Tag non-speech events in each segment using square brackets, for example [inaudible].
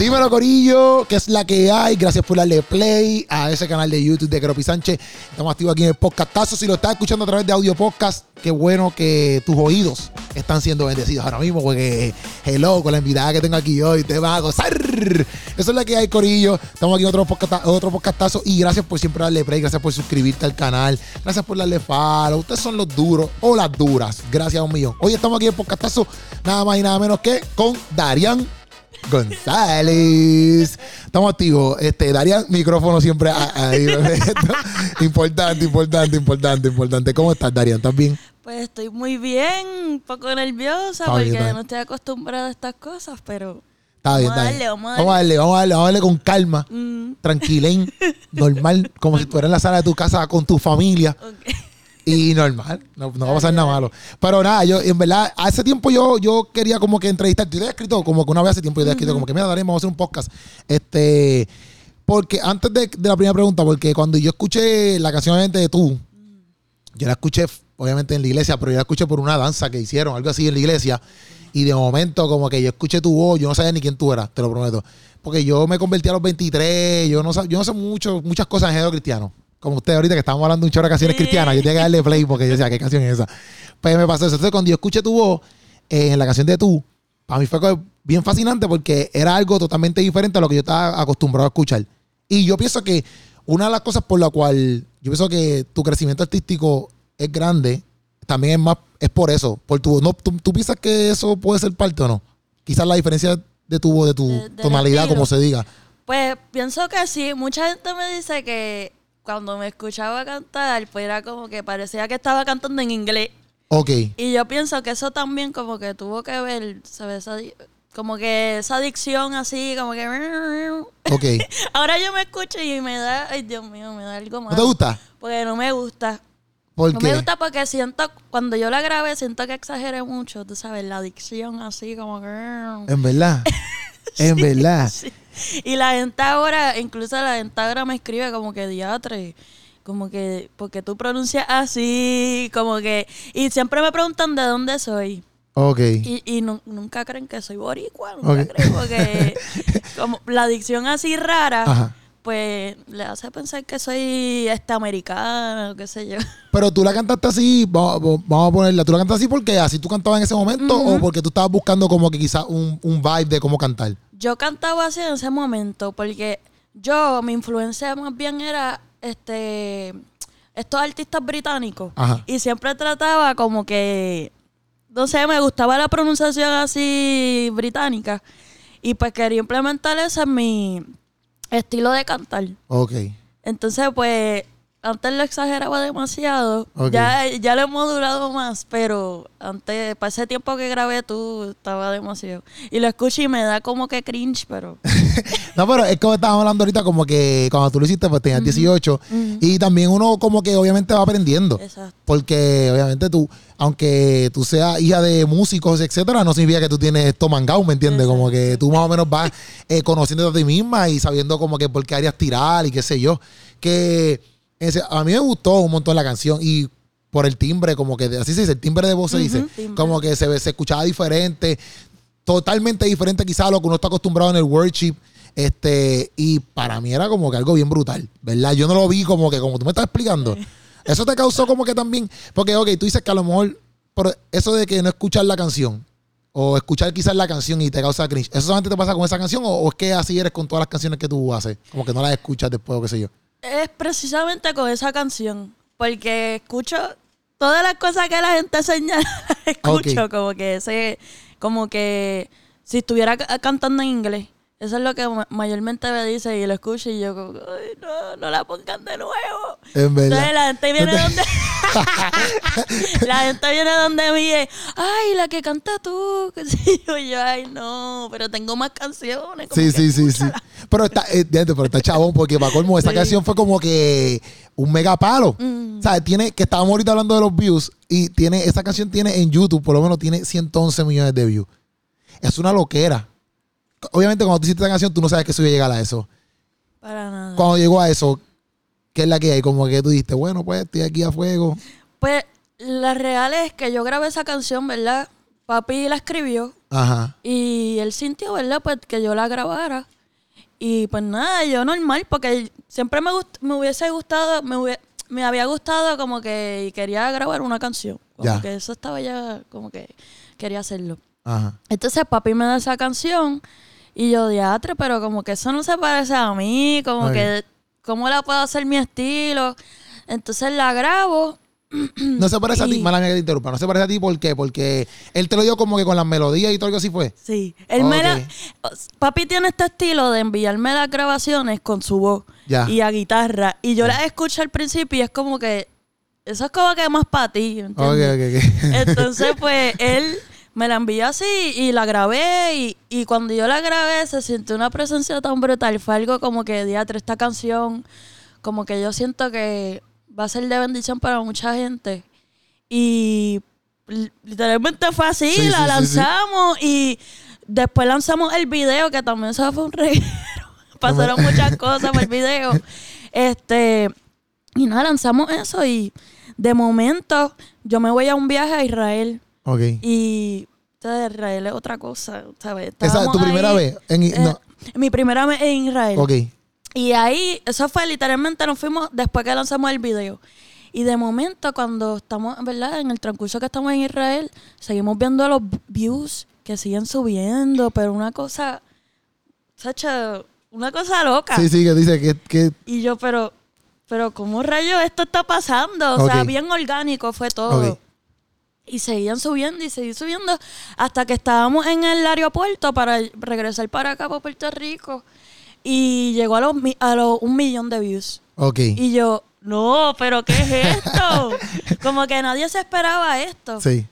Dímelo, Corillo, que es la que hay. Gracias por darle play a ese canal de YouTube de Keropi Sánchez. Estamos activos aquí en el podcastazo. Si lo estás escuchando a través de audio podcast, qué bueno que tus oídos están siendo bendecidos ahora mismo, porque hello, con la invitada que tengo aquí hoy, te va a gozar. Eso es la que hay, Corillo. Estamos aquí en otro, podcast, podcastazo. Y gracias por siempre darle play, gracias por suscribirte al canal, gracias por darle follow. Ustedes son los duros o las duras. Gracias a un millón. Hoy estamos aquí en el podcastazo, nada más y nada menos que con Darian González. Estamos activos. Este, Darían, micrófono siempre ahí. [laughs] [laughs] importante, importante, importante, importante. ¿Cómo estás, Darían? ¿Estás bien? Pues estoy muy bien, un poco nerviosa porque no estoy acostumbrada a estas cosas, pero Está bien, vamos, a darle, vamos, a darle. vamos a darle, vamos a darle, vamos a darle con calma, mm. tranquilén, normal, como si [laughs] estuvieras en la sala de tu casa con tu familia. Okay. Y [laughs] normal, no, va a pasar nada malo. Pero nada, yo, en verdad, hace tiempo yo, yo quería como que entrevistarte. Yo te he escrito como que una vez hace tiempo, yo te he escrito como que, mira, daremos vamos a hacer un podcast. Este, porque antes de, la primera pregunta, porque cuando yo escuché la canción de tú, yo la escuché obviamente en la iglesia, pero yo la escuché por una danza que hicieron, algo así en la iglesia. Y de momento, como que yo escuché tu voz, yo no sabía ni quién tú eras, te lo prometo. Porque yo me convertí a los 23, yo no, yo no sé mucho, muchas cosas en género cristiano como usted ahorita que estábamos hablando de un chorro de canciones cristianas, yo tenía que darle play porque yo decía, ¿qué canción es esa? Pues me pasó eso. Entonces, cuando yo escuché tu voz eh, en la canción de Tú, para mí fue bien fascinante porque era algo totalmente diferente a lo que yo estaba acostumbrado a escuchar. Y yo pienso que una de las cosas por la cual yo pienso que tu crecimiento artístico es grande, también es más, es por eso. Por tu, no, tú, piensas que eso puede ser parte o no? Quizás la diferencia de tu voz, de tu tonalidad, como se diga. Pues pienso que sí. Mucha gente me dice que cuando me escuchaba cantar, pues era como que parecía que estaba cantando en inglés. Ok. Y yo pienso que eso también como que tuvo que ver, ¿sabes? como que esa adicción así, como que... [laughs] Ok. Ahora yo me escucho y me da, ay Dios mío, me da algo más. ¿No te gusta? Porque no me gusta. ¿Por no qué? me gusta porque siento, cuando yo la grabé, siento que exageré mucho, tú sabes, la adicción así como que... En verdad. [laughs] en verdad. Sí. Y la gente ahora, incluso la gente ahora me escribe como que diatre, como que, porque tú pronuncias así, como que, y siempre me preguntan de dónde soy. Ok. Y, y nunca creen que soy boricua, nunca creen, porque [laughs] como la adicción así rara, pues le hace pensar que soy esta americana, qué sé yo. [laughs] Pero tú la cantaste así, vamos, a ponerla, tú la cantaste así porque así tú cantabas en ese momento o porque tú estabas buscando como que quizás un, un vibe de cómo cantar yo cantaba así en ese momento porque yo, mi influencia más bien era este estos artistas británicos. Y siempre trataba como que, no sé, me gustaba la pronunciación así británica. Y pues quería implementar eso en mi estilo de cantar. Ok. Entonces, pues, antes lo exageraba demasiado. Ya, ya lo he modulado más, pero antes, para ese tiempo que grabé tú, estaba demasiado. Y lo escucho y me da como que cringe, pero. [laughs] no, pero es como estábamos hablando ahorita, como que cuando tú lo hiciste, pues tenías 18. Y también uno, como que obviamente va aprendiendo. Exacto. Porque obviamente tú, aunque tú seas hija de músicos, etcétera, no significa que tú tienes esto mangado, ¿me entiendes? Como que tú más o menos vas eh, conociendo a ti misma y sabiendo como que por qué harías tirar y qué sé yo. Que a mí me gustó un montón la canción y por el timbre, como que así se dice, el timbre de voz se dice, como que se, se escuchaba diferente, totalmente diferente quizás a lo que uno está acostumbrado en el worship. Este, y para mí era como que algo bien brutal, ¿verdad? Yo no lo vi como que, como tú me estás explicando. Eso te causó como que también, porque, ok, tú dices que a lo mejor, por eso de que no escuchar la canción, o escuchar quizás la canción y te causa cringe, ¿eso solamente te pasa con esa canción o, o es que así eres con todas las canciones que tú haces? Como que no las escuchas después o qué sé yo es precisamente con esa canción. Porque escucho todas las cosas que la gente señala, [laughs] escucho como que ese, como que si estuviera cantando en inglés. Eso es lo que mayormente me dice y lo escucho y yo como, ay, no, no la pongan de nuevo. En verdad. Entonces la gente viene donde... [laughs] la gente viene donde mí ay, la que canta tú. [laughs] Y yo, ay, no, pero tengo más canciones. Sí, sí, sí, sí. Pero está, eh, pero está chabón porque para colmo, esa [laughs] canción fue como que un mega palo. Mm. O sea, tiene, que estábamos ahorita hablando de los views y tiene, esa canción tiene en YouTube, por lo menos tiene 111 millones de views. Es una loquera obviamente cuando tú hiciste esta canción, tú no sabes que eso iba a llegar a eso. Para nada. Cuando llegó a eso, ¿qué es la que hay? Como que tú dijiste, bueno, pues estoy aquí a fuego. Pues la real es que yo grabé esa canción, ¿verdad? Papi la escribió Ajá. Y él sintió, ¿verdad? Pues que yo la grabara. Y pues nada, yo normal, porque siempre me, me hubiese gustado, me, me había gustado como que quería grabar una canción. Como que eso estaba ya, como que quería hacerlo. Ajá. Entonces papi me da esa canción y yo, diatre, pero como que eso no se parece a mí, como que, ¿cómo la puedo hacer mi estilo? Entonces la grabo no se parece a ti, mala que te interrumpa. No se parece a ti, ¿por qué? Porque él te lo dio como que con las melodías y todo algo así fue. Sí. Él me Papi tiene este estilo de enviarme las grabaciones con su voz y a guitarra. Y yo las escucho al principio y es como que. Eso es como que más para ti. Entonces, pues [laughs] él me la envió así y la grabé. Y, y cuando yo la grabé, se sintió una presencia tan brutal. Fue algo como que, diatre, esta canción. Como que yo siento que va a ser de bendición para mucha gente. Y literalmente fue así, la lanzamos y después lanzamos el video, que también se fue un reguero. [laughs] Pasaron muchas cosas por el video. Este, y nada, lanzamos eso y de momento yo me voy a un viaje a Israel. Ok. Y Israel es otra cosa, ¿sabes? ¿Esa es tu primera vez? En, eh, Mi primera vez en Israel. Ok. Y ahí, eso fue literalmente, nos fuimos después que lanzamos el video. Y de momento, cuando estamos, ¿verdad? En el transcurso que estamos en Israel, seguimos viendo los views que siguen subiendo, pero una cosa, Sacha, una cosa loca. Sí, sí, que dice que... que... Y yo, pero, pero ¿cómo rayos esto está pasando? O sea, bien orgánico fue todo. Y seguían subiendo y seguían subiendo hasta que estábamos en el aeropuerto para regresar para acá, para Puerto Rico. Y llegó a los, a los un millón de views. Ok. Y yo, no, pero ¿qué es esto? [laughs] Como que nadie se esperaba esto. Sí.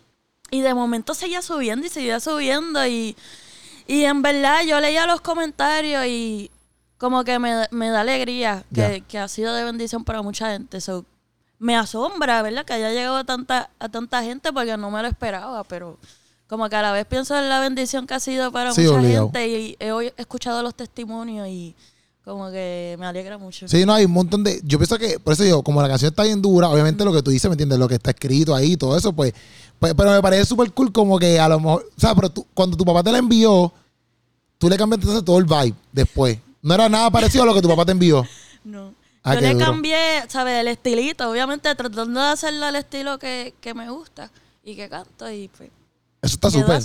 Y de momento seguía subiendo y seguía subiendo. Y, y en verdad yo leía los comentarios y como que me, da alegría que, que, ha sido de bendición para mucha gente. So, me asombra, ¿verdad? Que haya llegado a tanta, a tanta gente porque no me lo esperaba, pero como que a la vez pienso en la bendición que ha sido para mucha gente y he, escuchado los testimonios y como que me alegra mucho. Sí, no, hay un montón de... Yo pienso que, por eso digo, como la canción está bien dura, obviamente lo que tú dices, ¿me entiendes? Lo que está escrito ahí, todo eso, pues... pues pero me parece súper cool como que a lo mejor... O sea, pero tú, cuando tu papá te la envió, tú le cambiaste todo el vibe después. No era nada parecido a lo que tu papá te envió. [laughs] No. Ah, Yo le cambié, ¿sabes? El estilito, obviamente tratando de hacerlo al estilo que, que me gusta y que canto y pues eso está súper.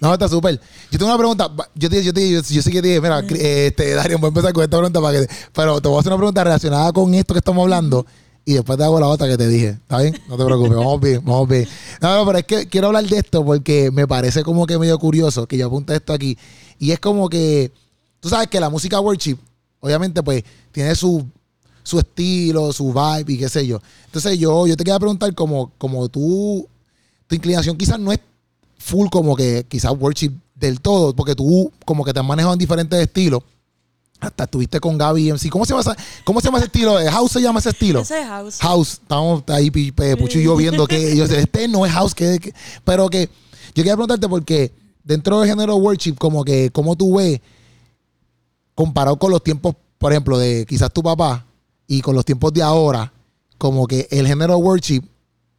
No, está súper. Yo tengo una pregunta. Yo, te, yo, te, yo, yo sí que te dije, mira, este, Darío, voy a empezar con esta pregunta para que. Pero te voy a hacer una pregunta relacionada con esto que estamos hablando y después te hago la otra que te dije. ¿Está bien? No te preocupes, vamos bien, vamos bien. No, no, pero es que quiero hablar de esto porque me parece como que medio curioso que yo apunte esto aquí. Y es como que. Tú sabes que la música worship, obviamente, pues, tiene su, su estilo, su vibe y qué sé yo. Entonces, yo, yo te quería preguntar, como, como tú. Tu inclinación quizás no es full como que quizás worship del todo, porque tú como que te has manejado en diferentes estilos. Hasta estuviste con Gaby MC. ¿Cómo se llama, ¿cómo se llama ese estilo? ¿House se llama ese estilo? Ese es House. House. Estamos ahí, Pucho y yo viendo que ellos, este no es House, que, pero que yo quería preguntarte porque dentro del género worship, como que, ¿cómo tú ves comparado con los tiempos, por ejemplo, de quizás tu papá y con los tiempos de ahora, como que el género worship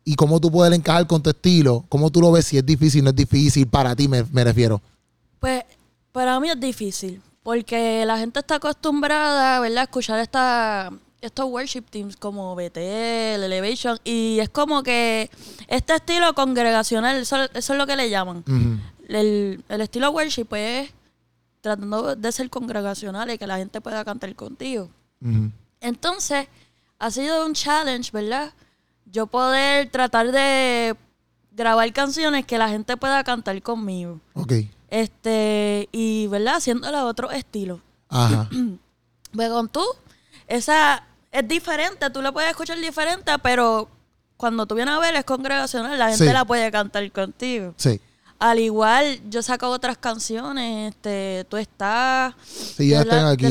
y cómo tú puedes encajar con tu estilo, cómo tú lo ves, si es difícil, no es difícil, para ti me, refiero. Pues para mí es difícil, porque la gente está acostumbrada, ¿verdad?, a escuchar esta, estos worship teams como BTL, Elevation, y es como que este estilo congregacional, eso, es lo que le llaman. el, estilo worship es tratando de ser congregacional y que la gente pueda cantar contigo. Entonces, ha sido un challenge, ¿verdad? yo poder tratar de grabar canciones que la gente pueda cantar conmigo. Ok. Este, y, ¿verdad? Haciéndole otro estilo. Ajá. [clears throat] pues con tú, esa es diferente, tú la puedes escuchar diferente, pero cuando tú vienes a ver es congregacional, la gente la puede cantar contigo. Sí. Al igual, yo saco otras canciones, este, tú estás. Sí, ya están aquí.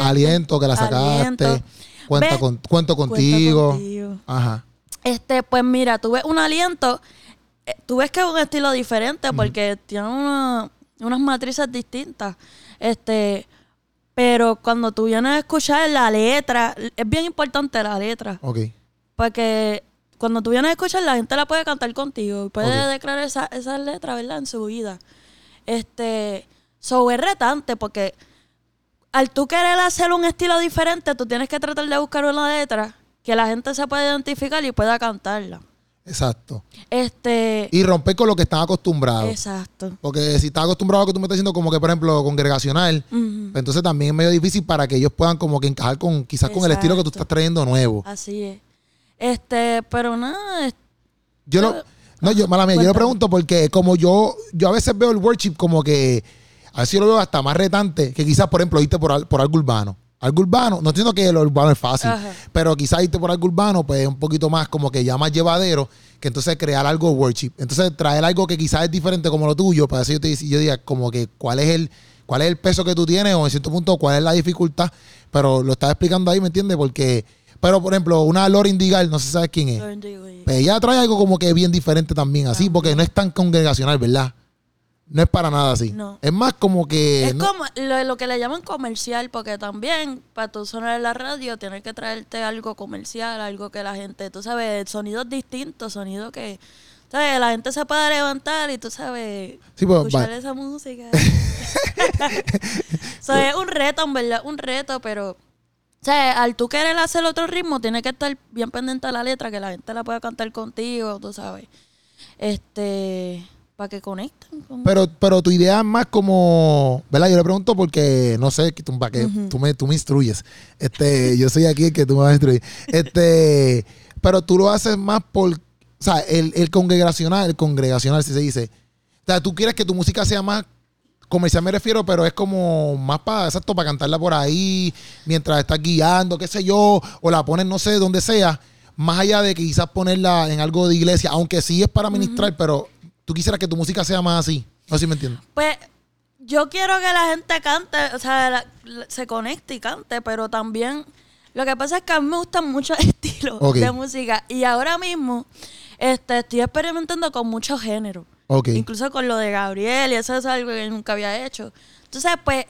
aliento que la sacaste. Cuenta con, cuento contigo. contigo. Ajá. Este, pues mira, tú ves un aliento, eh, tú ves que es un estilo diferente porque tiene unas matrices distintas. Este, pero cuando tú vienes a escuchar la letra, es bien importante la letra. Ok. Porque cuando tú vienes a escuchar, la gente la puede cantar contigo puede declarar esa, esa letra, ¿verdad? En su vida. Este, so es retante porque al tú querer hacer un estilo diferente, tú tienes que tratar de buscar una letra que la gente se pueda identificar y pueda cantarla. Exacto. Este. Y romper con lo que están acostumbrados. Exacto. Porque si estás acostumbrado a lo que tú me estás diciendo, como que, por ejemplo, congregacional, pues entonces también es medio difícil para que ellos puedan como que encajar con, quizás con el estilo que tú estás trayendo nuevo. Así es. Este, pero nada. Yo lo. No, yo, mala mía, yo lo pregunto porque como yo, yo a veces veo el worship como que, a veces yo lo veo hasta más retante que quizás, por ejemplo, irte por, por algo urbano algo urbano, no entiendo que lo urbano es fácil, pero quizás irte por algo urbano, pues es un poquito más como que ya más llevadero, que entonces crear algo worship. Entonces traer algo que quizás es diferente como lo tuyo, para eso yo te yo diría como que cuál es el cuál es el peso que tú tienes o en cierto punto cuál es la dificultad, pero lo estás explicando ahí, ¿me entiendes? Porque pero por ejemplo, una Lauren Digal, no sé si sabes quién es. Pues ella trae algo como que bien diferente también, así, porque no es tan congregacional, ¿verdad? No es para nada así. No. Es más como que. Es como lo, que le llaman comercial, porque también para tú sonar en la radio tienes que traerte algo comercial, algo que la gente, tú sabes, sonidos distintos, sonidos que. ¿Sabes? La gente se pueda levantar y tú sabes. Pues, escuchar esa música. [laughs] [laughs] es un reto, en verdad, un reto, pero. O sea, al tú querer hacer otro ritmo, tienes que estar bien pendiente de la letra, que la gente la pueda cantar contigo, tú sabes. Este para que conecten. Pero, pero tu idea es más como, ¿verdad? Yo le pregunto porque no sé, para que tú, me, tú me instruyes. Este, [laughs] yo soy aquí el que tú me vas a instruir. Este, pero tú lo haces más por, o sea, el, el congregacional, el congregacional, si se dice. O sea, tú quieres que tu música sea más comercial me refiero, pero es como más para, exacto, para cantarla por ahí, mientras estás guiando, qué sé yo, o la pones, no sé, donde sea, más allá de que quizás ponerla en algo de iglesia, aunque sí es para ministrar, pero tú quisieras que tu música sea más así. No sé si me entiendes. Pues yo quiero que la gente cante, o sea, se conecte y cante, pero también lo que pasa es que a mí me gustan muchos [laughs] estilos de música y ahora mismo este, estoy experimentando con muchos géneros. Incluso con lo de Gabriel y eso es algo que nunca había hecho. Entonces, pues,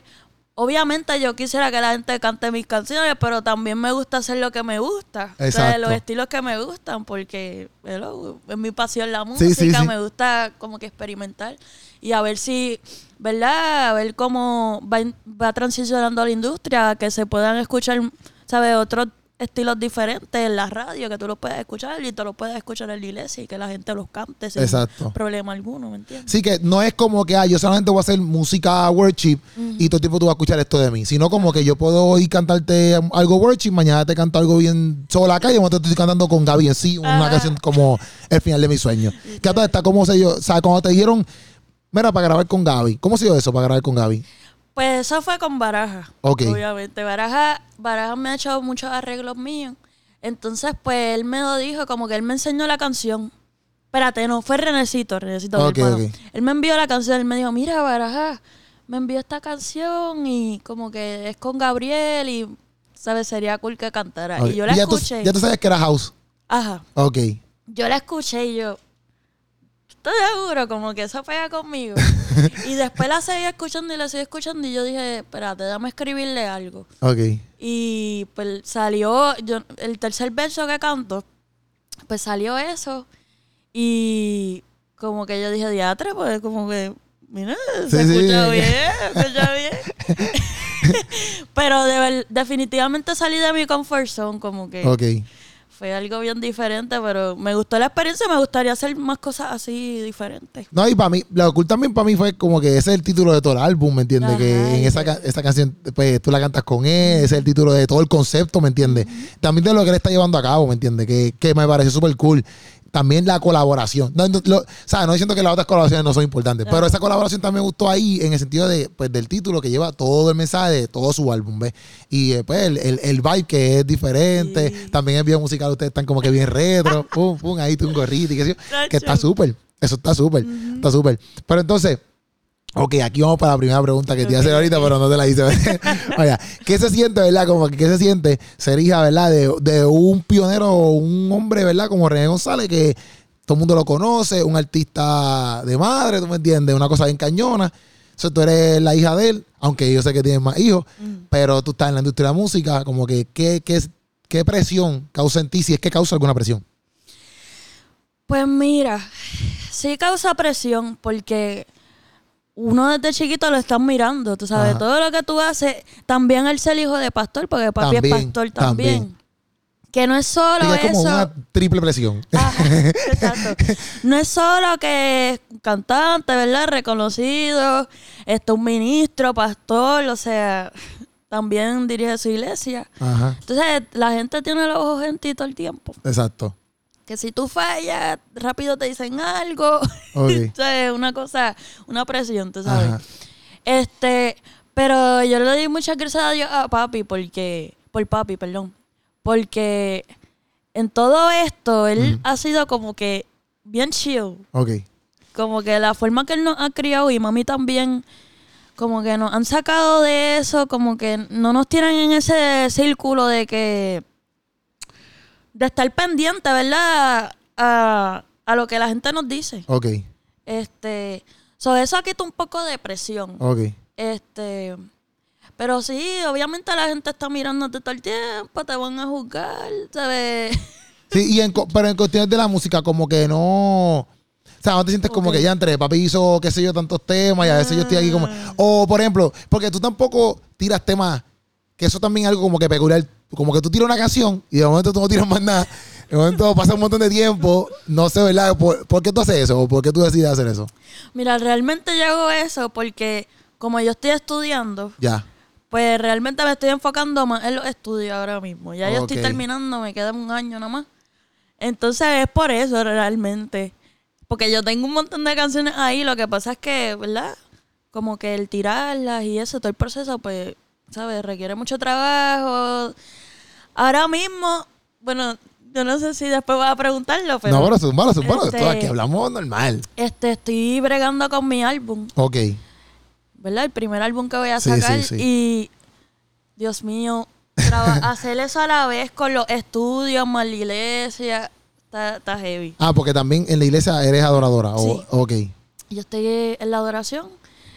obviamente yo quisiera que la gente cante mis canciones, pero también me gusta hacer lo que me gusta. O sea, los estilos que me gustan, porque es mi pasión la música, me gusta como que experimentar y a ver si, ¿verdad? A ver cómo va, va transicionando la industria, que se puedan escuchar, ¿sabes? Otros estilos diferentes en la radio que tú los puedes escuchar y tú los puedes escuchar en la iglesia y que la gente los cante sin problema alguno, ¿me entiendes? Sí, que no es como que ah, yo solamente voy a hacer música worship y todo el tiempo tú vas a escuchar esto de mí, sino como que yo puedo ir cantarte algo worship, mañana te canto algo bien sola acá y te estoy cantando con Gaby en sí, una canción como El final de mi sueño. Que está como se yo, o sea, cuando te dijeron, mira, para grabar con Gaby, ¿cómo se dio eso para grabar con Gaby? Pues eso fue con Baraja. Obviamente. Baraja, Baraja me ha hecho muchos arreglos míos. Entonces, pues él me lo dijo, como que él me enseñó la canción. Espérate, no, fue Renecito, Renecito. Él me envió la canción, él me dijo, mira, Baraja, me envió esta canción y como que es con Gabriel y, ¿sabes? Sería cool que cantara. Y yo la escuché. ya tú sabes que era house. Ajá. Ok. Yo la escuché y yo, estoy seguro, como que eso pega conmigo. [laughs] y después la seguí escuchando y la seguí escuchando y yo dije, espérate, déjame escribirle algo. Ok. Y pues salió, yo, el tercer verso que canto, pues salió eso. Y como que yo dije, diatre, pues como que, mira, se escucha bien, se escucha [laughs] bien. [laughs] Pero definitivamente salí de mi comfort zone, como que. Ok fue algo bien diferente, pero me gustó la experiencia, me gustaría hacer más cosas así diferentes. No, y para mí, lo cool también para mí fue como que ese es el título de todo el álbum, ¿me entiendes? que en esa, esa, canción, pues tú la cantas con él, ese es el título de todo el concepto, ¿me entiendes? También de lo que él está llevando a cabo, ¿me entiendes? Que, que me pareció súper cool también la colaboración. No, no, lo, no diciendo que las otras colaboraciones no son importantes, pero esa colaboración también me gustó ahí en el sentido de, pues, del título que lleva todo el mensaje de todo su álbum, ¿ves? Y después pues, el, el, el, vibe que es diferente, también el video musical, ustedes están como que bien retro, [laughs] pum, pum, ahí tú un gorrito y que, que está súper, eso está súper, está súper. Pero entonces... Ok, aquí vamos para la primera pregunta que te iba a hacer ahorita, pero no te la hice. Oiga, [laughs] ¿qué se siente, verdad? Como que, ¿qué se siente ser hija, verdad? De, de un pionero o un hombre, ¿verdad? Como René González, que todo el mundo lo conoce, un artista de madre, ¿tú me entiendes? Una cosa bien cañona. O tú eres la hija de él, aunque yo sé que tienes más hijos, mm. pero tú estás en la industria de la música, como que, ¿qué, qué, qué presión causa en ti, si es que causa alguna presión? Pues mira, sí causa presión porque uno desde chiquito lo están mirando, tú sabes, todo lo que tú haces, también el ser hijo de pastor, porque papi es pastor también. Que no es solo es como una triple presión. [laughs] exacto. No es solo que cantante, ¿verdad? Reconocido, este, un ministro, pastor, o sea, también dirige su iglesia. Entonces, la gente tiene los ojos en ti todo el tiempo. Exacto. Que si tú fallas, rápido te dicen algo. [laughs] Okay. una cosa, una presión, tú sabes. Este, pero yo le di muchas gracias a Dios a papi porque, por papi, perdón porque en todo esto, él ha sido como que bien chill. Ok. Como que la forma que él nos ha criado y mami también, como que nos han sacado de eso, como que no nos tiran en ese círculo de que. De estar pendiente, ¿verdad? A, a lo que la gente nos dice. Ok. Este. So, eso quita un poco de presión. Ok. Este. Pero sí, obviamente la gente está mirándote todo el tiempo, te van a juzgar, ¿sabes? [laughs] Sí, y en, pero en cuestiones de la música, como que no. O sea, no te sientes como que ya entre papi hizo, qué sé yo, tantos temas y a veces yo estoy aquí como. Ah. O, por ejemplo, porque tú tampoco tiras temas, que eso también es algo como que peculiar. Como que tú tiras una canción y de momento tú no tiras más nada. De momento pasa un montón de tiempo. No sé, ¿verdad? ¿Por, ¿Por, qué tú haces eso? ¿O por qué tú decides hacer eso? Mira, realmente yo hago eso porque como yo estoy estudiando. Ya pues realmente me estoy enfocando más en los estudios ahora mismo. Ya yo estoy terminando, me queda un año nada más. Entonces es por eso realmente. Porque yo tengo un montón de canciones ahí, lo que pasa es que, ¿verdad? Como que el tirarlas y eso, todo el proceso, pues, ¿sabes? Requiere mucho trabajo. Ahora mismo, bueno, yo no sé si después vas a preguntarlo, pero... No, bueno, supongo, supongo. Este, aquí hablamos normal. Este, estoy bregando con mi álbum. Ok. ¿verdad? El primer álbum que voy a sacar. Y, Dios mío, [laughs] hacer eso a la vez con los estudios, más la iglesia, está, heavy. Ah, porque también en la iglesia eres adoradora. Sí. ok. Yo estoy en la adoración.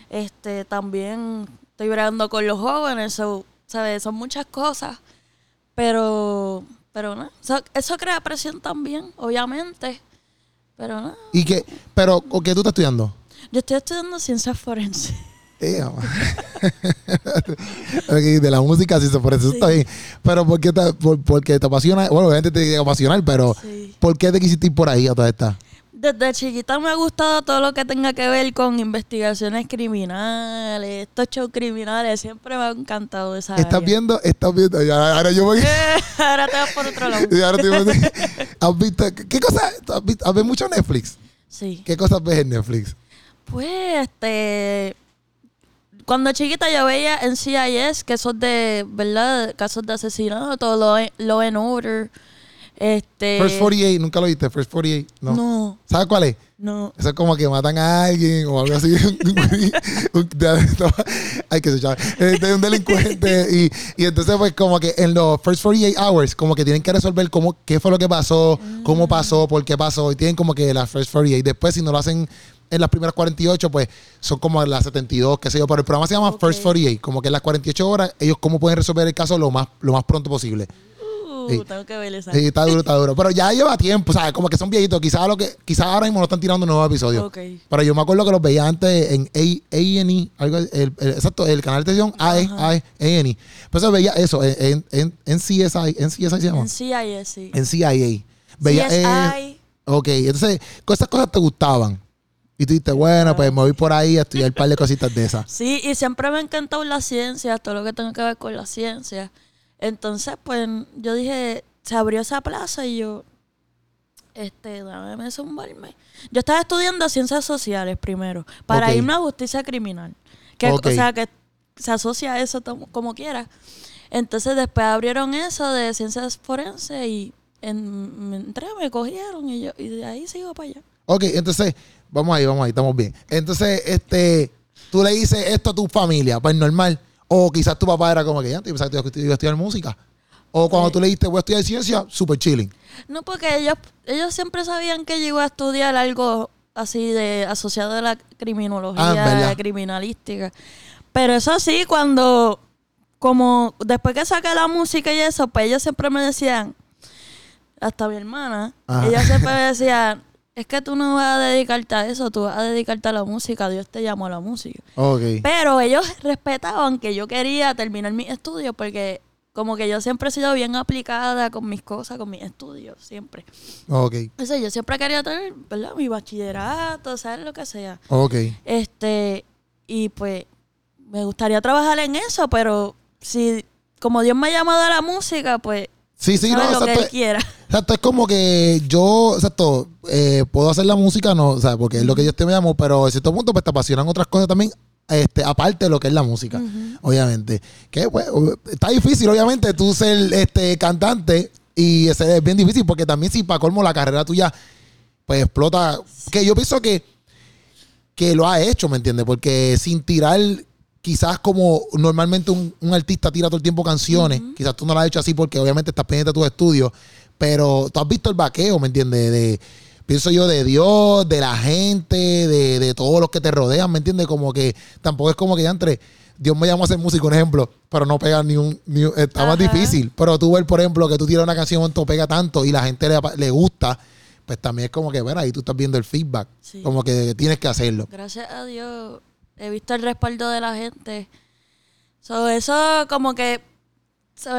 Este, también estoy bregando con los jóvenes, ¿sabes? Son muchas cosas. Pero, pero no. eso crea presión también, obviamente. Pero no. ¿Y qué? Pero, ¿qué tú estás estudiando? Yo estoy estudiando ciencias forenses. [laughs] de la música, sí, por eso está bien. Pero ¿por qué te, porque te apasiona? Bueno, obviamente te tiene apasionar, pero ¿por qué te quisiste ir por ahí a toda esta? Desde chiquita me ha gustado todo lo que tenga que ver con investigaciones criminales, estos shows criminales, siempre me ha encantado esa ¿Estás viendo? ¿Estás viendo? ahora yo voy... [laughs] ahora te vas por otro lado. [laughs] ¿Has visto? ¿Qué cosas? ¿Has, visto, ¿Has visto mucho Netflix? Sí. ¿Qué cosas ves en Netflix? Pues, este cuando chiquita yo veía en CIS que son de, ¿verdad? Casos de asesinato, lo, lo en order. Este... First 48, nunca lo viste, First 48. No. no. ¿Sabes cuál es? No. Eso es como que matan a alguien o algo así. Hay que escuchar. Este, un delincuente. Y, y, entonces, pues, como que en los first 48 hours, como que tienen que resolver cómo, qué fue lo que pasó, cómo mm. pasó, por qué pasó. Y tienen como que las first 48. Después, si no lo hacen en las primeras 48, pues son como las 72, qué sé yo. Pero el programa se llama First 48, como que en las 48 horas, ellos cómo pueden resolver el caso lo más, lo más pronto posible. Uh, tengo que ver esa. está duro, está duro. Pero ya lleva tiempo, ¿sabes? Como que son viejitos. Quizás lo que, quizás ahora mismo no están tirando nuevos episodios. Pero yo me acuerdo que los veía antes en A&E, algo, el, exacto, el canal de televisión A&E. Pues veía eso, en, en, en CSI, en CSI se llama. En CIA, sí. En CIA. Veía, CSI. ok, entonces, esas cosas te gustaban. Y tú dijiste, bueno, pues me voy por ahí a estudiar un par de cositas de esas. Sí, y siempre me ha encantado la ciencia, todo lo que tenga que ver con la ciencia. Entonces, pues yo dije, se abrió esa plaza y yo, este, dame zumbarme. Yo estaba estudiando ciencias sociales primero, para irme a justicia criminal. Que, O sea, que se asocia a eso como quiera. Entonces, después abrieron eso de ciencias forenses y en, me entré, me cogieron y yo, y de ahí sigo para allá. Ok, entonces Vamos ahí, vamos ahí, estamos bien. Entonces, este, tú le dices esto a tu familia, pues normal. O quizás tu papá era como que ya, pensaba que iba a estudiar música. O cuando tú le dijiste voy a estudiar ciencia, super chilling. No, porque ellos, ellos siempre sabían que yo iba a estudiar algo así de asociado a la criminología, ah, criminalística. Pero eso sí, cuando, como después que saqué la música y eso, pues ellos siempre me decían, hasta mi hermana, ella siempre me decía, es que tú no vas a dedicarte a eso, tú vas a dedicarte a la música, Dios te llamó a la música. Pero ellos respetaban que yo quería terminar mis estudios porque como que yo siempre he sido bien aplicada con mis cosas, con mis estudios, siempre. Ok. Entonces yo siempre quería tener, ¿verdad? Mi bachillerato, ¿sabes? Lo que sea. Ok. Este, y pues me gustaría trabajar en eso, pero si como Dios me ha llamado a la música, pues Sí, sí, no, lo que él quiera. Exacto, es como que yo, exacto, eh, puedo hacer la música, no, o sea, porque es lo que Dios te me llamó, pero en cierto punto pues te apasionan otras cosas también, este, aparte de lo que es la música, obviamente. Que pues, está difícil, obviamente, tú ser este cantante y ese es bien difícil, porque también si para colmo la carrera tuya, pues explota, que yo pienso que, que lo ha hecho, ¿me entiendes? Porque sin tirar quizás como normalmente un, artista tira todo el tiempo canciones, quizás tú no lo has hecho así porque obviamente estás pendiente de tus estudios, pero tú has visto el vaqueo, ¿me entiendes? De, pienso yo de Dios, de la gente, de, de todos los que te rodean, ¿me entiendes? Como que tampoco es como que ya entre... Dios me llamó a hacer música, un ejemplo, pero no pega ni un. está más difícil. Pero tú ves, por ejemplo, que tú tiras una canción, no pega tanto y la gente le, le, gusta, pues también es como que, bueno, ahí tú estás viendo el feedback. Como que tienes que hacerlo. Gracias a Dios, he visto el respaldo de la gente. So, eso como que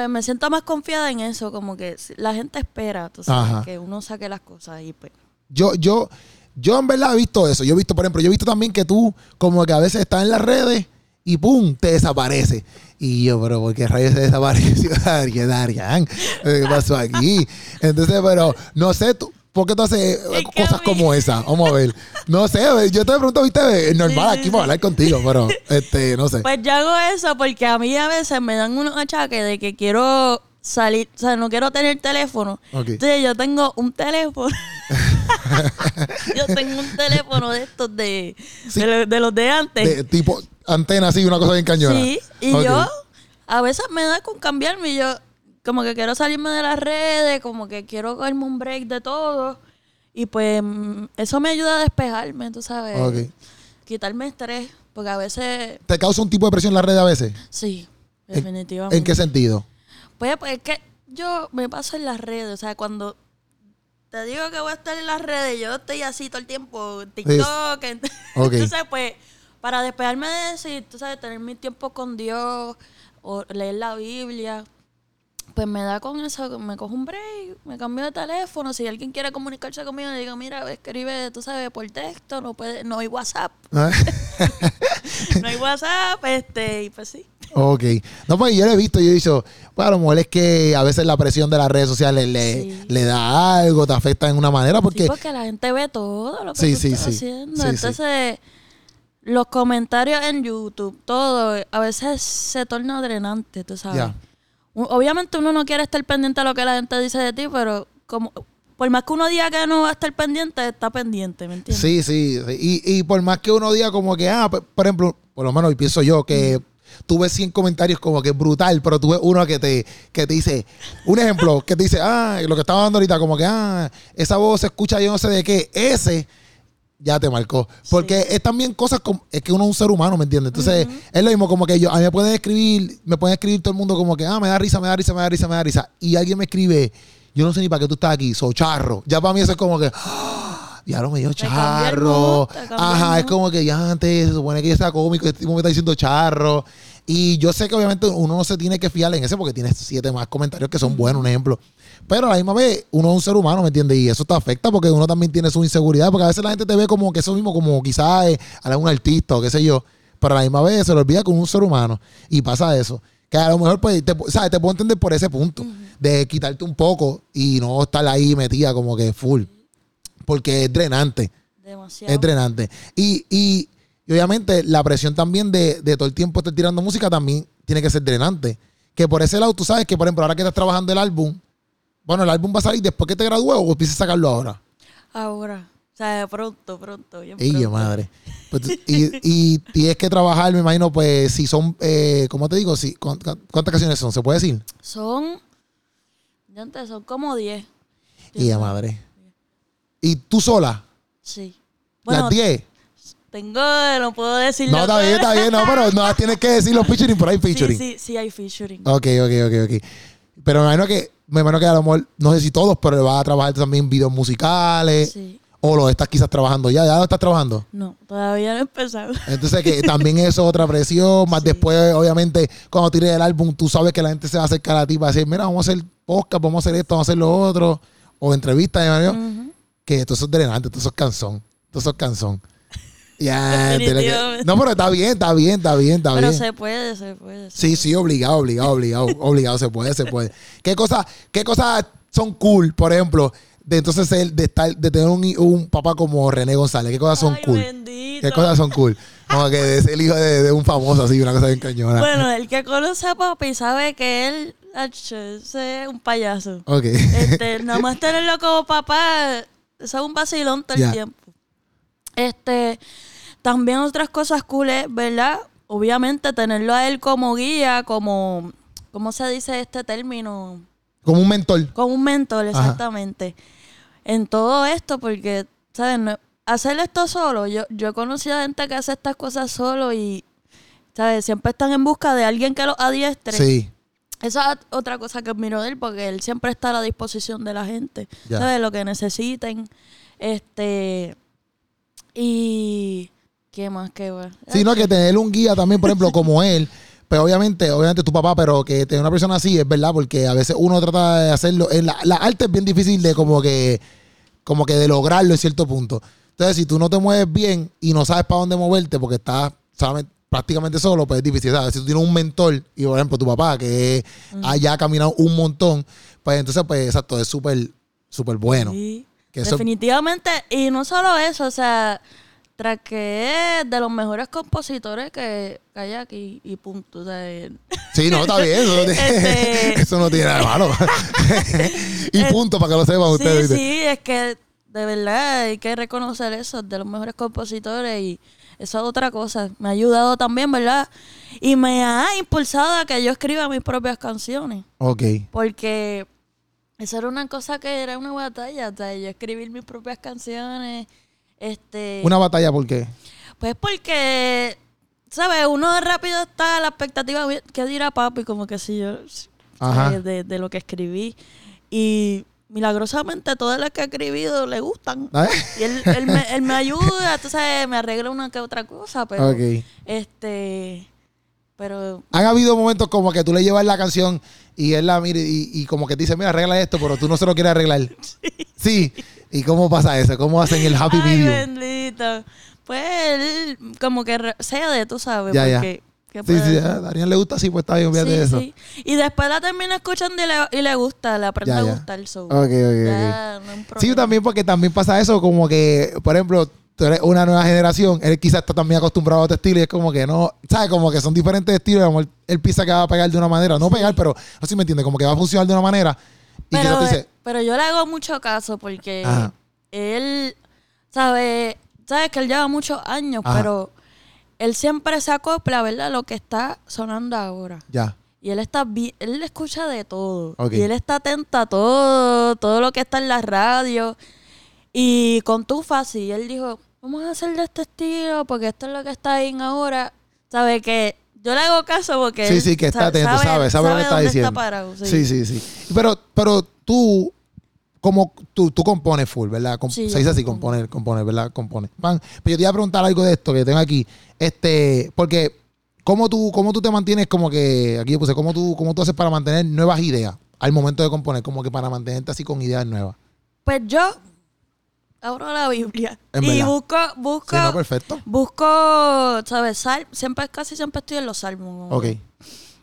me siento más confiada en eso, como que la gente espera, que uno saque las cosas y pues. Yo, yo, yo en verdad he visto eso. Yo he visto, por ejemplo, yo he visto también que tú como que a veces estás en las redes y pum, te desaparece. Y yo, pero ¿por qué rayos se desapareció [laughs] Darian? ¿Qué pasó aquí? Entonces, pero no sé, tú, ¿Por qué tú haces eh, cosas como esa? Vamos a ver. No sé, yo te pregunto, viste, es normal aquí para hablar contigo, pero este, no sé. Pues yo hago eso porque a mí a veces me dan unos achaques de que quiero salir, o sea, no quiero tener teléfono. Entonces yo tengo un teléfono. [laughs] yo tengo un teléfono de estos de, de, los de antes. De, tipo antena así, una cosa bien cañona. Sí, y yo a veces me da con cambiarme y yo como que quiero salirme de las redes, como que quiero cogerme un break de todo. Y pues mm, eso me ayuda a despejarme, tú sabes. Quitarme estrés, porque a veces... ¿Te causa un tipo de presión en las redes a veces? Sí, definitivamente. ¿En, qué sentido? Pues, pues es que yo me paso en las redes, o sea, cuando te digo que voy a estar en las redes, yo estoy así todo el tiempo, TikTok, [laughs] entonces pues para despejarme de y tú sabes, tener mi tiempo con Dios o leer la Biblia, pues me da con eso, me cojo un break, me cambio de teléfono. Si alguien quiere comunicarse conmigo, le digo, mira, escribe, tú sabes, por texto, no puede, no hay WhatsApp. Ah. [laughs] no hay WhatsApp, este, y pues sí. Ok. No, pues yo lo he visto, yo he dicho, bueno, a lo mejor es que a veces la presión de las redes sociales le, le da algo, te afecta en una manera, porque... Sí, porque la gente ve todo lo que sí, tú sí, estás haciendo. Entonces, los comentarios en YouTube, todo, a veces se torna drenante, tú sabes. Obviamente uno no quiere estar pendiente de lo que la gente dice de ti, pero como por más que uno diga que no va a estar pendiente, está pendiente, ¿me entiendes? Sí, sí. Y, por más que uno diga como que, ah, por ejemplo, por lo menos pienso yo que tuve 100 comentarios como que brutal, pero tuve uno que te, que te dice, un ejemplo, que te dice, ah, lo que estaba dando ahorita, como que, ah, esa voz se escucha yo no sé de qué, ese ya te marcó. Porque es también cosas como, es que uno es un ser humano, ¿me entiendes? Entonces, es lo mismo como que yo, a mí me pueden escribir, me pueden escribir todo el mundo como que, ah, me da risa, me da risa, me da risa, me da risa. Y alguien me escribe, yo no sé ni para qué tú estás aquí, soy charro. Ya para mí eso es como que, ¡Ah! ya lo me dio charro. Ajá, es como que ya antes se supone que yo estaba cómico, este tipo me está diciendo charro. Y yo sé que obviamente uno no se tiene que fiar en ese porque tiene siete más comentarios que son buenos, un ejemplo. Pero a la misma vez, uno es un ser humano, ¿me entiendes? Y eso te afecta porque uno también tiene su inseguridad, porque a veces la gente te ve como que eso mismo, como quizás es algún artista o qué sé yo, pero a la misma vez se lo olvida con un ser humano y pasa eso. Que a lo mejor, pues, te, ¿sabes? Te puedo entender por ese punto, de quitarte un poco y no estar ahí metida como que full, porque es drenante. Demasiado. Es drenante. Y, y, obviamente la presión también de, de todo el tiempo estar tirando música también tiene que ser drenante. Que por ese lado, tú sabes que, por ejemplo, ahora que estás trabajando el álbum, bueno, el álbum va a salir después que te gradúes o empiezas a sacarlo ahora. Ahora. O sea, pronto, pronto. Ella, madre. Pues, [laughs] y, y tienes que trabajar, me imagino, pues, si son, eh, ¿cómo te digo? Si, ¿cuántas, canciones son? ¿Se puede decir? Son, ya antes, son como 10. Ella, madre. ¿Y tú sola? Sí. ¿Las 10? Tengo, no puedo decir No, está bien, está bien, no, pero no [laughs] tienes que decir los featuring, por ahí featuring. Sí, sí, sí hay featuring. Ok, ok, ok, ok. Pero me imagino que me imagino que a lo mejor, no sé si todos, pero va a trabajar también videos musicales. Sí. O, lo estás quizás trabajando ya, ya lo estás trabajando. No, todavía no he empezado. Entonces que [laughs] también eso es otra presión, más después obviamente cuando tires el álbum tú sabes que la gente se va a acercar a ti para decir, mira, vamos a hacer podcast, vamos a hacer esto, vamos a hacer lo otro, o entrevistas, de que todo eso es drenante, todo eso es canzón, todo eso es canzón. Ya, no, pero está bien, está bien, está bien, está bien. Pero se puede, se puede. sí, sí, obligado, obligado, obligado, obligado, se puede, se puede. ¿Qué cosas, qué cosas son cool, por ejemplo, de entonces de estar, de tener un, papá como René González? ¿Qué cosas son cool? ¿Qué cosas son cool? Como que ser el hijo de, un famoso así, una cosa bien cañona. Bueno, el que conoce a papi sabe que él es un payaso. Ok. Este, nada más tenerlo como papá, es un vacilón todo el tiempo. Este, también otras cosas cool, ¿verdad? Obviamente tenerlo a él como guía, como, ¿cómo se dice este término? Como un mentor. Como un mentor, exactamente. En todo esto, porque, ¿sabes? hacer esto solo, yo, yo he conocido gente que hace estas cosas solo y, ¿sabes? Siempre están en busca de alguien que los adiestre. Sí. Esa es otra cosa que admiro de él, porque él siempre está a la disposición de la gente. ¿Sabes? Lo que necesiten. Este. Y. ¿Qué más que va? Sí, no, que tener un guía también, por ejemplo, como él. Pero obviamente, obviamente tu papá, pero que tener una persona así es verdad, porque a veces uno trata de hacerlo. La, la arte es bien difícil de como que, como que de lograrlo en cierto punto. Entonces, si tú no te mueves bien y no sabes para dónde moverte, porque estás prácticamente solo, pues es difícil. ¿sabes? Si tú tienes un mentor, y por ejemplo tu papá, que haya caminado un montón, pues entonces, pues exacto, es súper, súper bueno. Sí. Definitivamente, y no solo eso, o sea, tras que es de los mejores compositores que, hay aquí y punto. O sea, sí, no, está bien. Eso no tiene, este, [laughs] no tiene nada malo. [laughs] y punto, para que lo sepan ustedes. Sí, sí, es que de verdad hay que reconocer eso, de los mejores compositores y eso es otra cosa. Me ha ayudado también, ¿verdad? Y me ha impulsado a que yo escriba mis propias canciones. Ok. Porque eso era una cosa que era una batalla, o sea, yo escribir mis propias canciones, este... ¿Una batalla por qué? Pues porque, ¿sabes? Uno rápido está a la expectativa, ¿qué dirá papi? Como que si yo, de, de, lo que escribí. Y milagrosamente todas las que he escribido le gustan. ¿Ah? Y él, él, me, él me ayuda, sabes, me arregla una que otra cosa, pero... Este... Pero... Han habido momentos como que tú le llevas la canción y él la mira y, como que te dice, mira, arregla esto, pero tú no se lo quieres arreglar. [laughs] Sí. ¿Y cómo pasa eso? ¿Cómo hacen el happy Ay, video? bendito. Pues él como que de tú sabes, porque... sí, sí, a Daniel le gusta así, pues está bien, olvídate de eso. Sí. Y después la termina escuchando y le, y le gusta, le aprende a gustar. So. Ok, ok, ok. sí, también porque también pasa eso, como que, por ejemplo, tú eres una nueva generación, él quizás está también acostumbrado a otro estilo y es como que no, ¿sabes? Como que son diferentes estilos, como él, piensa que va a pegar de una manera, no pegar, pero no sé si me entiende, como que va a funcionar de una manera. Y pero, dice, pero yo le hago mucho caso porque él, sabe, sabes que él lleva muchos años, pero él siempre se acopla, ¿verdad? Lo que está sonando ahora. Ya. Y él está bien, él escucha de todo. Y él está atento a todo, todo lo que está en la radio. Y con tu fácil, él dijo, vamos a hacer de este estilo porque esto es lo que está ahí ahora. Sabe que yo le hago caso porque. Sí, sí, que está atento, sabe, sabe, lo que está diciendo. sí. sí, sí, Pero, pero tú, como tú, tú compones full, ¿verdad? se dice así, componer, componer, ¿verdad? Compone. Pero yo te iba a preguntar algo de esto que tengo aquí. Este, porque, ¿cómo tú, cómo tú te mantienes como que, aquí yo puse, ¿cómo tú, cómo tú haces para mantener nuevas ideas al momento de componer? Como que para mantenerte así con ideas nuevas. Pues yo abro la Biblia y busco, busco, perfecto. busco, ¿sabes? siempre, casi siempre estoy en los salmos. Ok.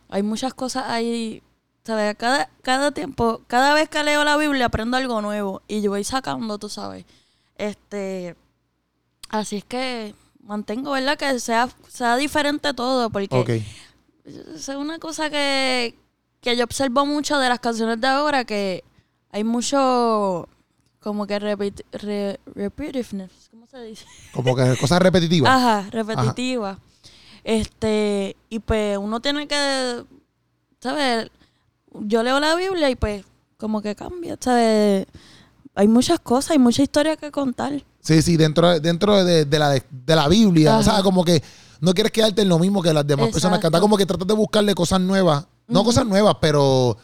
Hay muchas cosas ahí, ¿sabes? Cada, cada tiempo, cada vez que leo la Biblia aprendo algo nuevo y yo voy sacando, tú sabes. Este, así es que mantengo, ¿verdad? Que sea, sea diferente todo, porque es una cosa que, que yo observo mucho de las canciones de ahora, que hay mucho como que repetitiveness, ¿cómo se dice? Como que cosas repetitivas. Ajá, repetitivas. Este, y pues uno tiene que, ¿sabes? Yo leo la Biblia y pues como que cambia, ¿sabes? Hay muchas cosas, hay mucha historia que contar. Sí, sí, dentro, dentro de, la, de la Biblia, o sea, como que no quieres quedarte en lo mismo que las demás personas cantar, como que tratas de buscarle cosas nuevas, no cosas nuevas, pero...